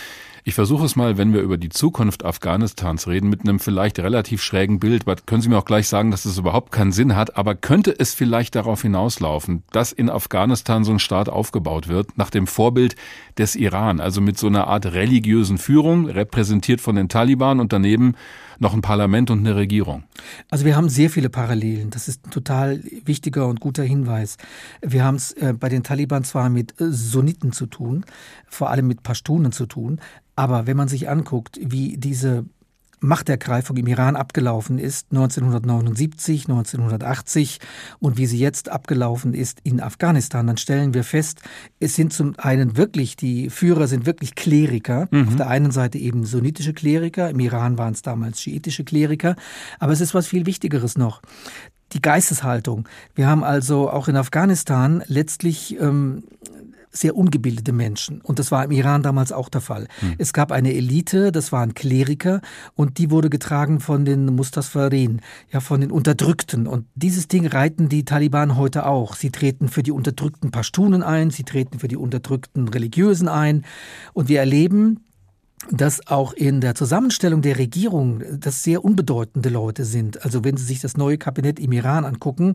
Ich versuche es mal, wenn wir über die Zukunft Afghanistans reden, mit einem vielleicht relativ schrägen Bild. Aber können Sie mir auch gleich sagen, dass das überhaupt keinen Sinn hat. Aber könnte es vielleicht darauf hinauslaufen, dass in Afghanistan so ein Staat aufgebaut wird, nach dem Vorbild des Iran, also mit so einer Art religiösen Führung, repräsentiert von den Taliban und daneben noch ein Parlament und eine Regierung. Also wir haben sehr viele Parallelen. Das ist ein total wichtiger und guter Hinweis. Wir haben es äh, bei den Taliban zwar mit äh, Sunniten zu tun, vor allem mit Pashtunen zu tun, aber wenn man sich anguckt, wie diese Machtergreifung im Iran abgelaufen ist, 1979, 1980 und wie sie jetzt abgelaufen ist in Afghanistan, dann stellen wir fest, es sind zum einen wirklich, die Führer sind wirklich Kleriker. Mhm. Auf der einen Seite eben sunnitische Kleriker, im Iran waren es damals schiitische Kleriker, aber es ist was viel Wichtigeres noch die Geisteshaltung. Wir haben also auch in Afghanistan letztlich ähm, sehr ungebildete Menschen. Und das war im Iran damals auch der Fall. Hm. Es gab eine Elite, das waren Kleriker, und die wurde getragen von den Mustasfarin, ja, von den Unterdrückten. Und dieses Ding reiten die Taliban heute auch. Sie treten für die unterdrückten Pashtunen ein, sie treten für die unterdrückten Religiösen ein. Und wir erleben, dass auch in der Zusammenstellung der Regierung das sehr unbedeutende Leute sind. Also wenn Sie sich das neue Kabinett im Iran angucken,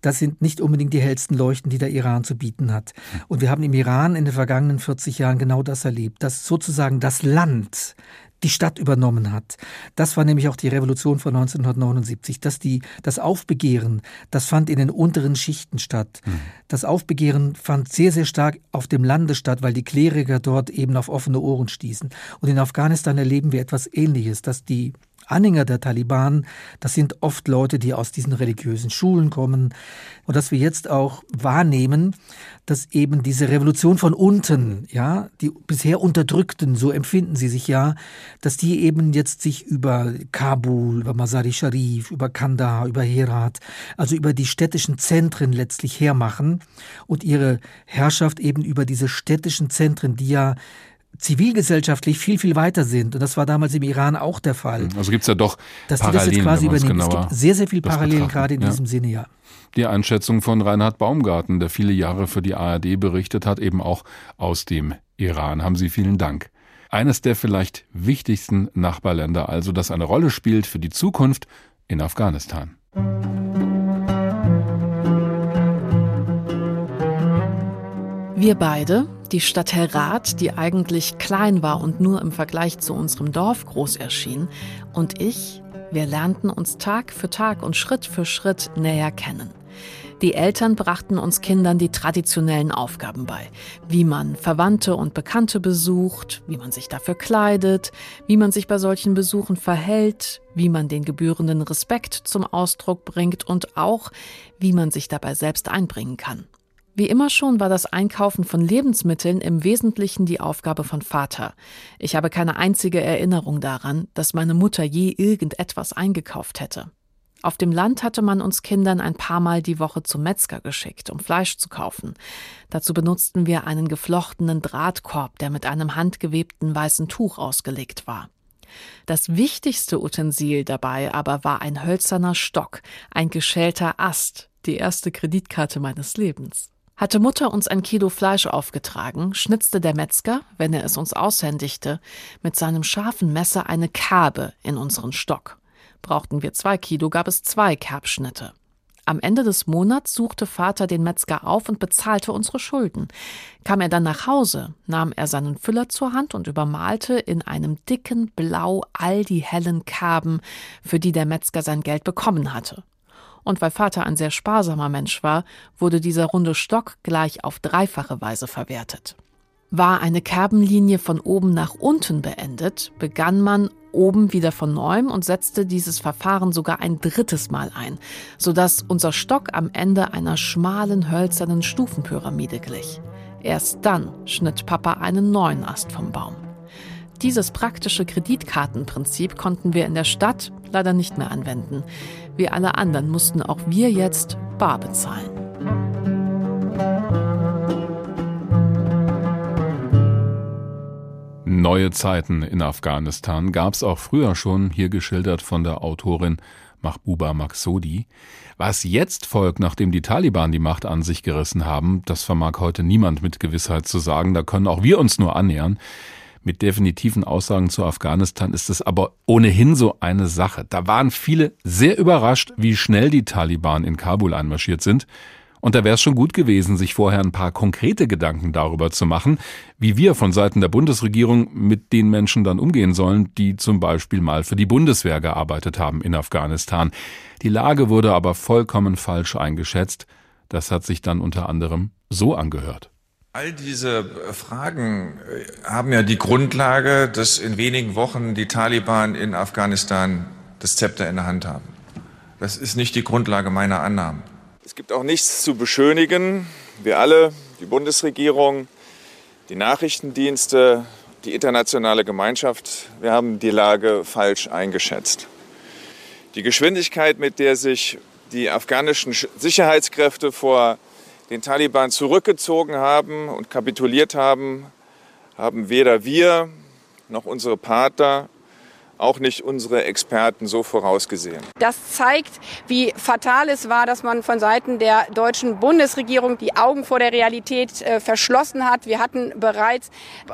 das sind nicht unbedingt die hellsten Leuchten, die der Iran zu bieten hat. Und wir haben im Iran in den vergangenen 40 Jahren genau das erlebt, dass sozusagen das Land die Stadt übernommen hat. Das war nämlich auch die Revolution von 1979, dass die, das Aufbegehren, das fand in den unteren Schichten statt. Mhm. Das Aufbegehren fand sehr, sehr stark auf dem Lande statt, weil die Kleriker dort eben auf offene Ohren stießen. Und in Afghanistan erleben wir etwas Ähnliches, dass die Anhänger der Taliban, das sind oft Leute, die aus diesen religiösen Schulen kommen. Und dass wir jetzt auch wahrnehmen, dass eben diese Revolution von unten, ja, die bisher Unterdrückten, so empfinden sie sich ja, dass die eben jetzt sich über Kabul, über Masari Sharif, über Kandahar, über Herat, also über die städtischen Zentren letztlich hermachen und ihre Herrschaft eben über diese städtischen Zentren, die ja zivilgesellschaftlich viel, viel weiter sind. Und das war damals im Iran auch der Fall. Also gibt es ja doch dass Parallelen, die das jetzt quasi übernehmen. Es gibt sehr, sehr viel Parallelen gerade in ja. diesem Sinne, ja. Die Einschätzung von Reinhard Baumgarten, der viele Jahre für die ARD berichtet hat, eben auch aus dem Iran. Haben Sie vielen Dank. Eines der vielleicht wichtigsten Nachbarländer also, das eine Rolle spielt für die Zukunft in Afghanistan. Wir beide, die Stadt Herat, die eigentlich klein war und nur im Vergleich zu unserem Dorf groß erschien, und ich, wir lernten uns Tag für Tag und Schritt für Schritt näher kennen. Die Eltern brachten uns Kindern die traditionellen Aufgaben bei, wie man Verwandte und Bekannte besucht, wie man sich dafür kleidet, wie man sich bei solchen Besuchen verhält, wie man den gebührenden Respekt zum Ausdruck bringt und auch, wie man sich dabei selbst einbringen kann. Wie immer schon war das Einkaufen von Lebensmitteln im Wesentlichen die Aufgabe von Vater. Ich habe keine einzige Erinnerung daran, dass meine Mutter je irgendetwas eingekauft hätte. Auf dem Land hatte man uns Kindern ein paar Mal die Woche zum Metzger geschickt, um Fleisch zu kaufen. Dazu benutzten wir einen geflochtenen Drahtkorb, der mit einem handgewebten weißen Tuch ausgelegt war. Das wichtigste Utensil dabei aber war ein hölzerner Stock, ein geschälter Ast, die erste Kreditkarte meines Lebens. Hatte Mutter uns ein Kilo Fleisch aufgetragen, schnitzte der Metzger, wenn er es uns aushändigte, mit seinem scharfen Messer eine Kerbe in unseren Stock. Brauchten wir zwei Kilo, gab es zwei Kerbschnitte. Am Ende des Monats suchte Vater den Metzger auf und bezahlte unsere Schulden. Kam er dann nach Hause, nahm er seinen Füller zur Hand und übermalte in einem dicken Blau all die hellen Kerben, für die der Metzger sein Geld bekommen hatte und weil Vater ein sehr sparsamer Mensch war, wurde dieser runde Stock gleich auf dreifache Weise verwertet. War eine Kerbenlinie von oben nach unten beendet, begann man oben wieder von neuem und setzte dieses Verfahren sogar ein drittes Mal ein, sodass unser Stock am Ende einer schmalen hölzernen Stufenpyramide glich. Erst dann schnitt Papa einen neuen Ast vom Baum. Dieses praktische Kreditkartenprinzip konnten wir in der Stadt leider nicht mehr anwenden. Wie alle anderen mussten auch wir jetzt bar bezahlen. Neue Zeiten in Afghanistan gab es auch früher schon, hier geschildert von der Autorin Mahbuba Maksodi. Was jetzt folgt, nachdem die Taliban die Macht an sich gerissen haben, das vermag heute niemand mit Gewissheit zu sagen, da können auch wir uns nur annähern. Mit definitiven Aussagen zu Afghanistan ist es aber ohnehin so eine Sache. Da waren viele sehr überrascht, wie schnell die Taliban in Kabul einmarschiert sind. Und da wäre es schon gut gewesen, sich vorher ein paar konkrete Gedanken darüber zu machen, wie wir von Seiten der Bundesregierung mit den Menschen dann umgehen sollen, die zum Beispiel mal für die Bundeswehr gearbeitet haben in Afghanistan. Die Lage wurde aber vollkommen falsch eingeschätzt. Das hat sich dann unter anderem so angehört. All diese Fragen äh, haben ja die Grundlage, dass in wenigen Wochen die Taliban in Afghanistan das Zepter in der Hand haben. Das ist nicht die Grundlage meiner Annahmen. Es gibt auch nichts zu beschönigen. Wir alle, die Bundesregierung, die Nachrichtendienste, die internationale Gemeinschaft, wir haben die Lage falsch eingeschätzt. Die Geschwindigkeit, mit der sich die afghanischen Sicherheitskräfte vor den Taliban zurückgezogen haben und kapituliert haben, haben weder wir noch unsere Partner auch nicht unsere Experten so vorausgesehen. Das zeigt, wie fatal es war, dass man von Seiten der deutschen Bundesregierung die Augen vor der Realität äh, verschlossen hat. Wir hatten bereits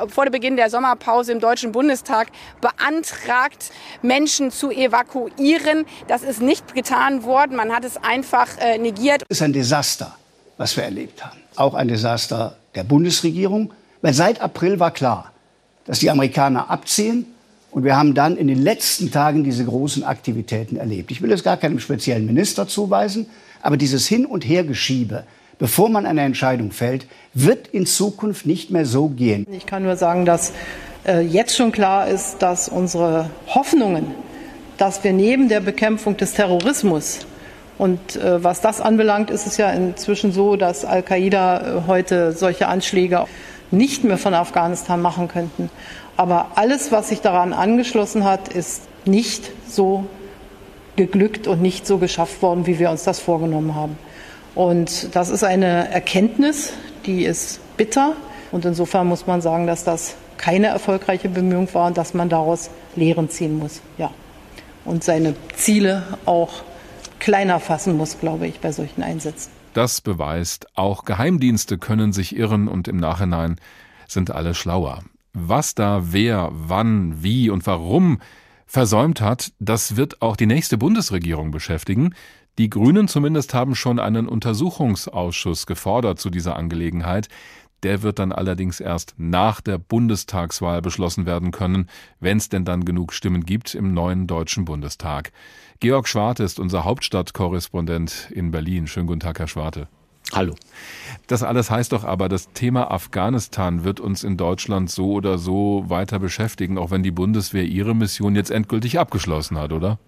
vor dem Beginn der Sommerpause im Deutschen Bundestag beantragt, Menschen zu evakuieren. Das ist nicht getan worden. Man hat es einfach äh, negiert. Es ist ein Desaster, was wir erlebt haben. Auch ein Desaster der Bundesregierung, weil seit April war klar, dass die Amerikaner abziehen und wir haben dann in den letzten Tagen diese großen Aktivitäten erlebt. Ich will es gar keinem speziellen Minister zuweisen, aber dieses Hin- und Hergeschiebe, bevor man eine Entscheidung fällt, wird in Zukunft nicht mehr so gehen. Ich kann nur sagen, dass äh, jetzt schon klar ist, dass unsere Hoffnungen, dass wir neben der Bekämpfung des Terrorismus und äh, was das anbelangt, ist es ja inzwischen so, dass Al-Qaida äh, heute solche Anschläge nicht mehr von Afghanistan machen könnten. Aber alles, was sich daran angeschlossen hat, ist nicht so geglückt und nicht so geschafft worden, wie wir uns das vorgenommen haben. Und das ist eine Erkenntnis, die ist bitter. Und insofern muss man sagen, dass das keine erfolgreiche Bemühung war und dass man daraus Lehren ziehen muss. Ja. Und seine Ziele auch kleiner fassen muss, glaube ich, bei solchen Einsätzen. Das beweist, auch Geheimdienste können sich irren und im Nachhinein sind alle schlauer. Was da wer, wann, wie und warum versäumt hat, das wird auch die nächste Bundesregierung beschäftigen. Die Grünen zumindest haben schon einen Untersuchungsausschuss gefordert zu dieser Angelegenheit. Der wird dann allerdings erst nach der Bundestagswahl beschlossen werden können, wenn es denn dann genug Stimmen gibt im neuen Deutschen Bundestag. Georg Schwarte ist unser Hauptstadtkorrespondent in Berlin. Schönen guten Tag, Herr Schwarte. Hallo. Das alles heißt doch aber, das Thema Afghanistan wird uns in Deutschland so oder so weiter beschäftigen, auch wenn die Bundeswehr ihre Mission jetzt endgültig abgeschlossen hat, oder?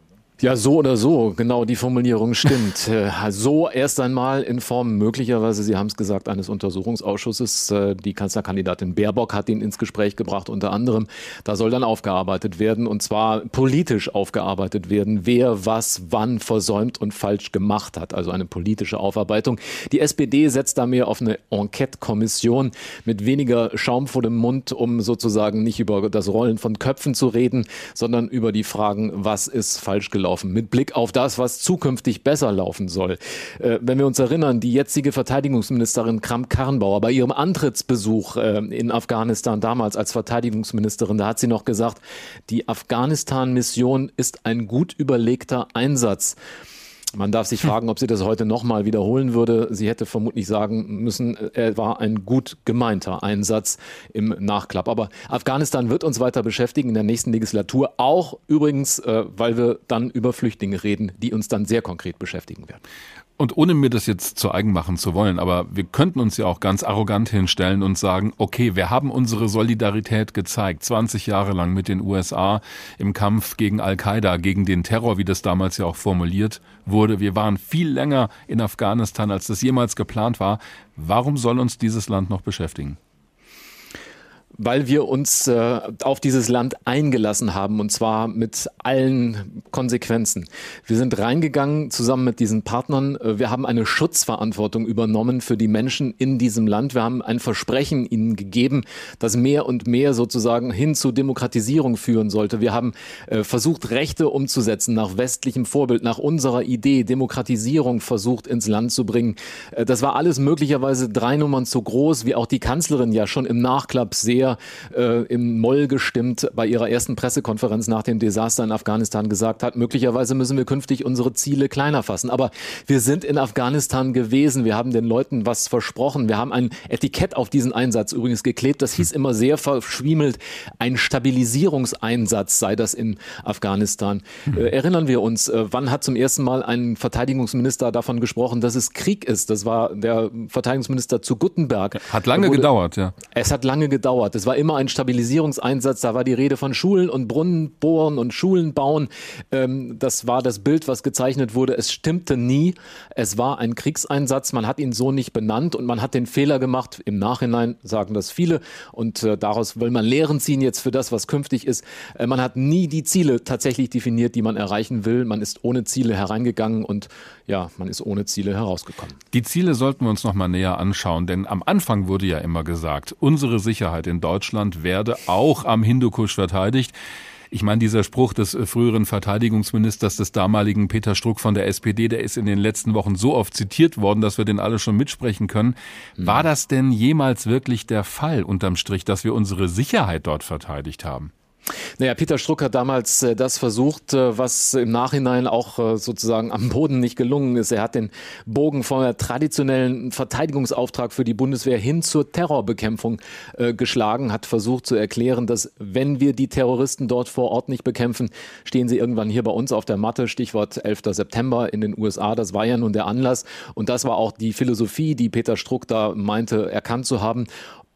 Ja, so oder so, genau die Formulierung stimmt. Äh, so erst einmal in Form möglicherweise, Sie haben es gesagt, eines Untersuchungsausschusses. Äh, die Kanzlerkandidatin Baerbock hat ihn ins Gespräch gebracht, unter anderem. Da soll dann aufgearbeitet werden und zwar politisch aufgearbeitet werden, wer was wann versäumt und falsch gemacht hat. Also eine politische Aufarbeitung. Die SPD setzt da mehr auf eine Enquete-Kommission mit weniger Schaum vor dem Mund, um sozusagen nicht über das Rollen von Köpfen zu reden, sondern über die Fragen, was ist falsch gelaufen laufen, mit Blick auf das, was zukünftig besser laufen soll. Äh, wenn wir uns erinnern, die jetzige Verteidigungsministerin Kramp-Karrenbauer bei ihrem Antrittsbesuch äh, in Afghanistan damals als Verteidigungsministerin, da hat sie noch gesagt, die Afghanistan-Mission ist ein gut überlegter Einsatz. Man darf sich fragen, ob sie das heute nochmal wiederholen würde. Sie hätte vermutlich sagen müssen, er war ein gut gemeinter Einsatz im Nachklapp. Aber Afghanistan wird uns weiter beschäftigen in der nächsten Legislatur, auch übrigens, äh, weil wir dann über Flüchtlinge reden, die uns dann sehr konkret beschäftigen werden. Und ohne mir das jetzt zu eigen machen zu wollen, aber wir könnten uns ja auch ganz arrogant hinstellen und sagen, okay, wir haben unsere Solidarität gezeigt, 20 Jahre lang mit den USA im Kampf gegen Al-Qaida, gegen den Terror, wie das damals ja auch formuliert wurde. Wir waren viel länger in Afghanistan, als das jemals geplant war. Warum soll uns dieses Land noch beschäftigen? Weil wir uns äh, auf dieses Land eingelassen haben und zwar mit allen Konsequenzen. Wir sind reingegangen zusammen mit diesen Partnern. Äh, wir haben eine Schutzverantwortung übernommen für die Menschen in diesem Land. Wir haben ein Versprechen ihnen gegeben, das mehr und mehr sozusagen hin zu Demokratisierung führen sollte. Wir haben äh, versucht, Rechte umzusetzen nach westlichem Vorbild, nach unserer Idee, Demokratisierung versucht ins Land zu bringen. Äh, das war alles möglicherweise drei Nummern zu groß, wie auch die Kanzlerin ja schon im Nachklapp sehr sehr äh, im Moll gestimmt bei ihrer ersten Pressekonferenz nach dem Desaster in Afghanistan gesagt hat, möglicherweise müssen wir künftig unsere Ziele kleiner fassen. Aber wir sind in Afghanistan gewesen, wir haben den Leuten was versprochen, wir haben ein Etikett auf diesen Einsatz übrigens geklebt, das hieß immer sehr verschwiemelt, ein Stabilisierungseinsatz sei das in Afghanistan. Hm. Äh, erinnern wir uns, äh, wann hat zum ersten Mal ein Verteidigungsminister davon gesprochen, dass es Krieg ist? Das war der Verteidigungsminister zu Guttenberg. Hat lange wurde, gedauert, ja. Es hat lange gedauert. Es war immer ein Stabilisierungseinsatz. Da war die Rede von Schulen und Brunnen bohren und Schulen bauen. Ähm, das war das Bild, was gezeichnet wurde. Es stimmte nie. Es war ein Kriegseinsatz. Man hat ihn so nicht benannt und man hat den Fehler gemacht. Im Nachhinein sagen das viele und äh, daraus will man Lehren ziehen jetzt für das, was künftig ist. Äh, man hat nie die Ziele tatsächlich definiert, die man erreichen will. Man ist ohne Ziele hereingegangen und ja, man ist ohne Ziele herausgekommen. Die Ziele sollten wir uns noch mal näher anschauen, denn am Anfang wurde ja immer gesagt, unsere Sicherheit in Deutschland werde auch am Hindukusch verteidigt. Ich meine, dieser Spruch des äh, früheren Verteidigungsministers des damaligen Peter Struck von der SPD, der ist in den letzten Wochen so oft zitiert worden, dass wir den alle schon mitsprechen können. War das denn jemals wirklich der Fall unterm Strich, dass wir unsere Sicherheit dort verteidigt haben? Naja, Peter Struck hat damals äh, das versucht, äh, was im Nachhinein auch äh, sozusagen am Boden nicht gelungen ist. Er hat den Bogen vom traditionellen Verteidigungsauftrag für die Bundeswehr hin zur Terrorbekämpfung äh, geschlagen, hat versucht zu erklären, dass wenn wir die Terroristen dort vor Ort nicht bekämpfen, stehen sie irgendwann hier bei uns auf der Matte. Stichwort 11. September in den USA. Das war ja nun der Anlass. Und das war auch die Philosophie, die Peter Struck da meinte, erkannt zu haben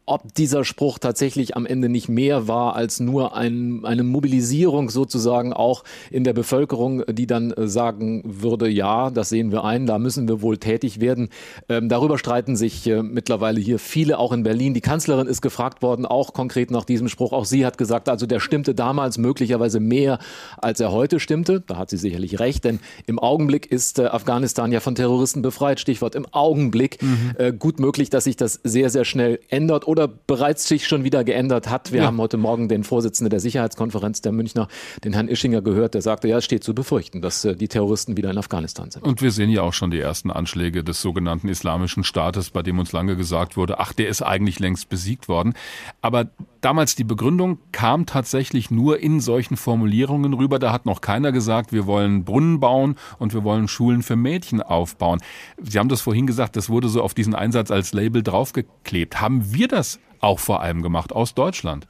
ob dieser Spruch tatsächlich am Ende nicht mehr war als nur ein, eine Mobilisierung sozusagen auch in der Bevölkerung, die dann äh, sagen würde, ja, das sehen wir ein, da müssen wir wohl tätig werden. Ähm, darüber streiten sich äh, mittlerweile hier viele, auch in Berlin. Die Kanzlerin ist gefragt worden, auch konkret nach diesem Spruch. Auch sie hat gesagt, also der stimmte damals möglicherweise mehr, als er heute stimmte. Da hat sie sicherlich recht, denn im Augenblick ist äh, Afghanistan ja von Terroristen befreit. Stichwort im Augenblick. Mhm. Äh, gut möglich, dass sich das sehr, sehr schnell ändert oder bereits sich schon wieder geändert hat. Wir ja. haben heute Morgen den Vorsitzenden der Sicherheitskonferenz der Münchner, den Herrn Ischinger, gehört, der sagte, ja, es steht zu befürchten, dass äh, die Terroristen wieder in Afghanistan sind. Und wir sehen ja auch schon die ersten Anschläge des sogenannten Islamischen Staates, bei dem uns lange gesagt wurde, ach, der ist eigentlich längst besiegt worden. Aber damals die Begründung kam tatsächlich nur in solchen Formulierungen rüber. Da hat noch keiner gesagt, wir wollen Brunnen bauen und wir wollen Schulen für Mädchen aufbauen. Sie haben das vorhin gesagt, das wurde so auf diesen Einsatz als Label draufgeklebt. Haben wir das auch vor allem gemacht aus Deutschland.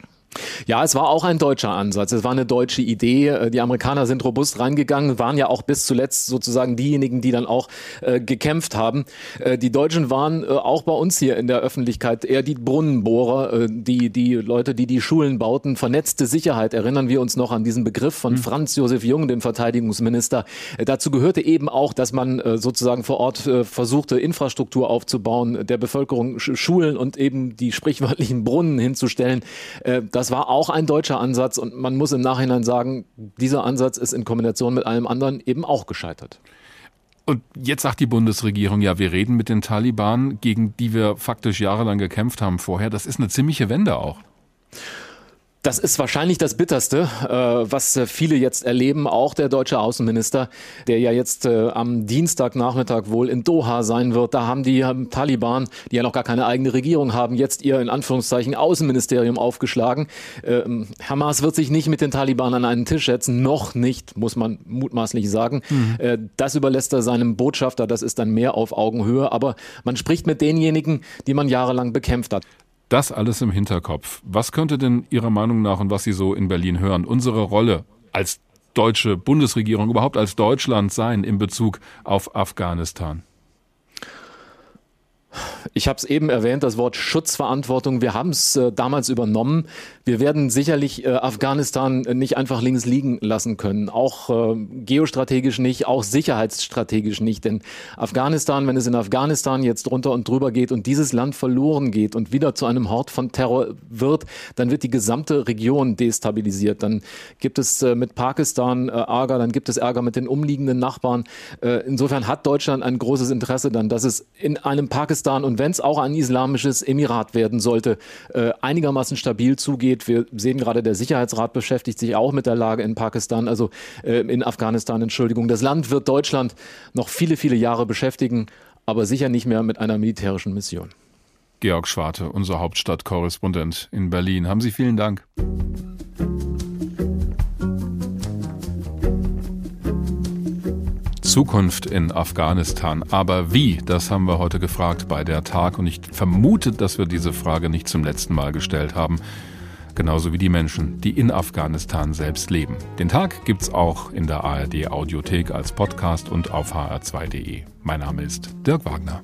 Ja, es war auch ein deutscher Ansatz. Es war eine deutsche Idee. Äh, die Amerikaner sind robust reingegangen, waren ja auch bis zuletzt sozusagen diejenigen, die dann auch äh, gekämpft haben. Äh, die Deutschen waren äh, auch bei uns hier in der Öffentlichkeit eher die Brunnenbohrer, äh, die, die Leute, die die Schulen bauten. Vernetzte Sicherheit, erinnern wir uns noch an diesen Begriff von mhm. Franz Josef Jung, dem Verteidigungsminister. Äh, dazu gehörte eben auch, dass man sozusagen vor Ort versuchte, Infrastruktur aufzubauen, der Bevölkerung Schulen und eben die sprichwörtlichen Brunnen hinzustellen. Das war auch ein deutscher Ansatz und man muss im Nachhinein sagen, dieser Ansatz ist in Kombination mit allem anderen eben auch gescheitert. Und jetzt sagt die Bundesregierung, ja, wir reden mit den Taliban, gegen die wir faktisch jahrelang gekämpft haben vorher. Das ist eine ziemliche Wende auch. Das ist wahrscheinlich das Bitterste, äh, was äh, viele jetzt erleben, auch der deutsche Außenminister, der ja jetzt äh, am Dienstagnachmittag wohl in Doha sein wird. Da haben die Taliban, die ja noch gar keine eigene Regierung haben, jetzt ihr in Anführungszeichen Außenministerium aufgeschlagen. Ähm, Hamas wird sich nicht mit den Taliban an einen Tisch setzen, noch nicht, muss man mutmaßlich sagen. Mhm. Das überlässt er seinem Botschafter, das ist dann mehr auf Augenhöhe, aber man spricht mit denjenigen, die man jahrelang bekämpft hat. Das alles im Hinterkopf. Was könnte denn Ihrer Meinung nach und was Sie so in Berlin hören, unsere Rolle als deutsche Bundesregierung, überhaupt als Deutschland sein in Bezug auf Afghanistan? Ich habe es eben erwähnt, das Wort Schutzverantwortung. Wir haben es äh, damals übernommen. Wir werden sicherlich äh, Afghanistan nicht einfach links liegen lassen können. Auch äh, geostrategisch nicht, auch sicherheitsstrategisch nicht. Denn Afghanistan, wenn es in Afghanistan jetzt drunter und drüber geht und dieses Land verloren geht und wieder zu einem Hort von Terror wird, dann wird die gesamte Region destabilisiert. Dann gibt es äh, mit Pakistan äh, Ärger, dann gibt es Ärger mit den umliegenden Nachbarn. Äh, insofern hat Deutschland ein großes Interesse dann, dass es in einem Pakistan und wenn es auch ein islamisches Emirat werden sollte, äh, einigermaßen stabil zugeht. Wir sehen gerade, der Sicherheitsrat beschäftigt sich auch mit der Lage in Pakistan, also äh, in Afghanistan, Entschuldigung. Das Land wird Deutschland noch viele, viele Jahre beschäftigen, aber sicher nicht mehr mit einer militärischen Mission. Georg Schwarte, unser Hauptstadtkorrespondent in Berlin. Haben Sie vielen Dank. Zukunft in Afghanistan. Aber wie? Das haben wir heute gefragt bei der Tag und ich vermute, dass wir diese Frage nicht zum letzten Mal gestellt haben. Genauso wie die Menschen, die in Afghanistan selbst leben. Den Tag gibt's auch in der ARD Audiothek als Podcast und auf hr2.de. Mein Name ist Dirk Wagner.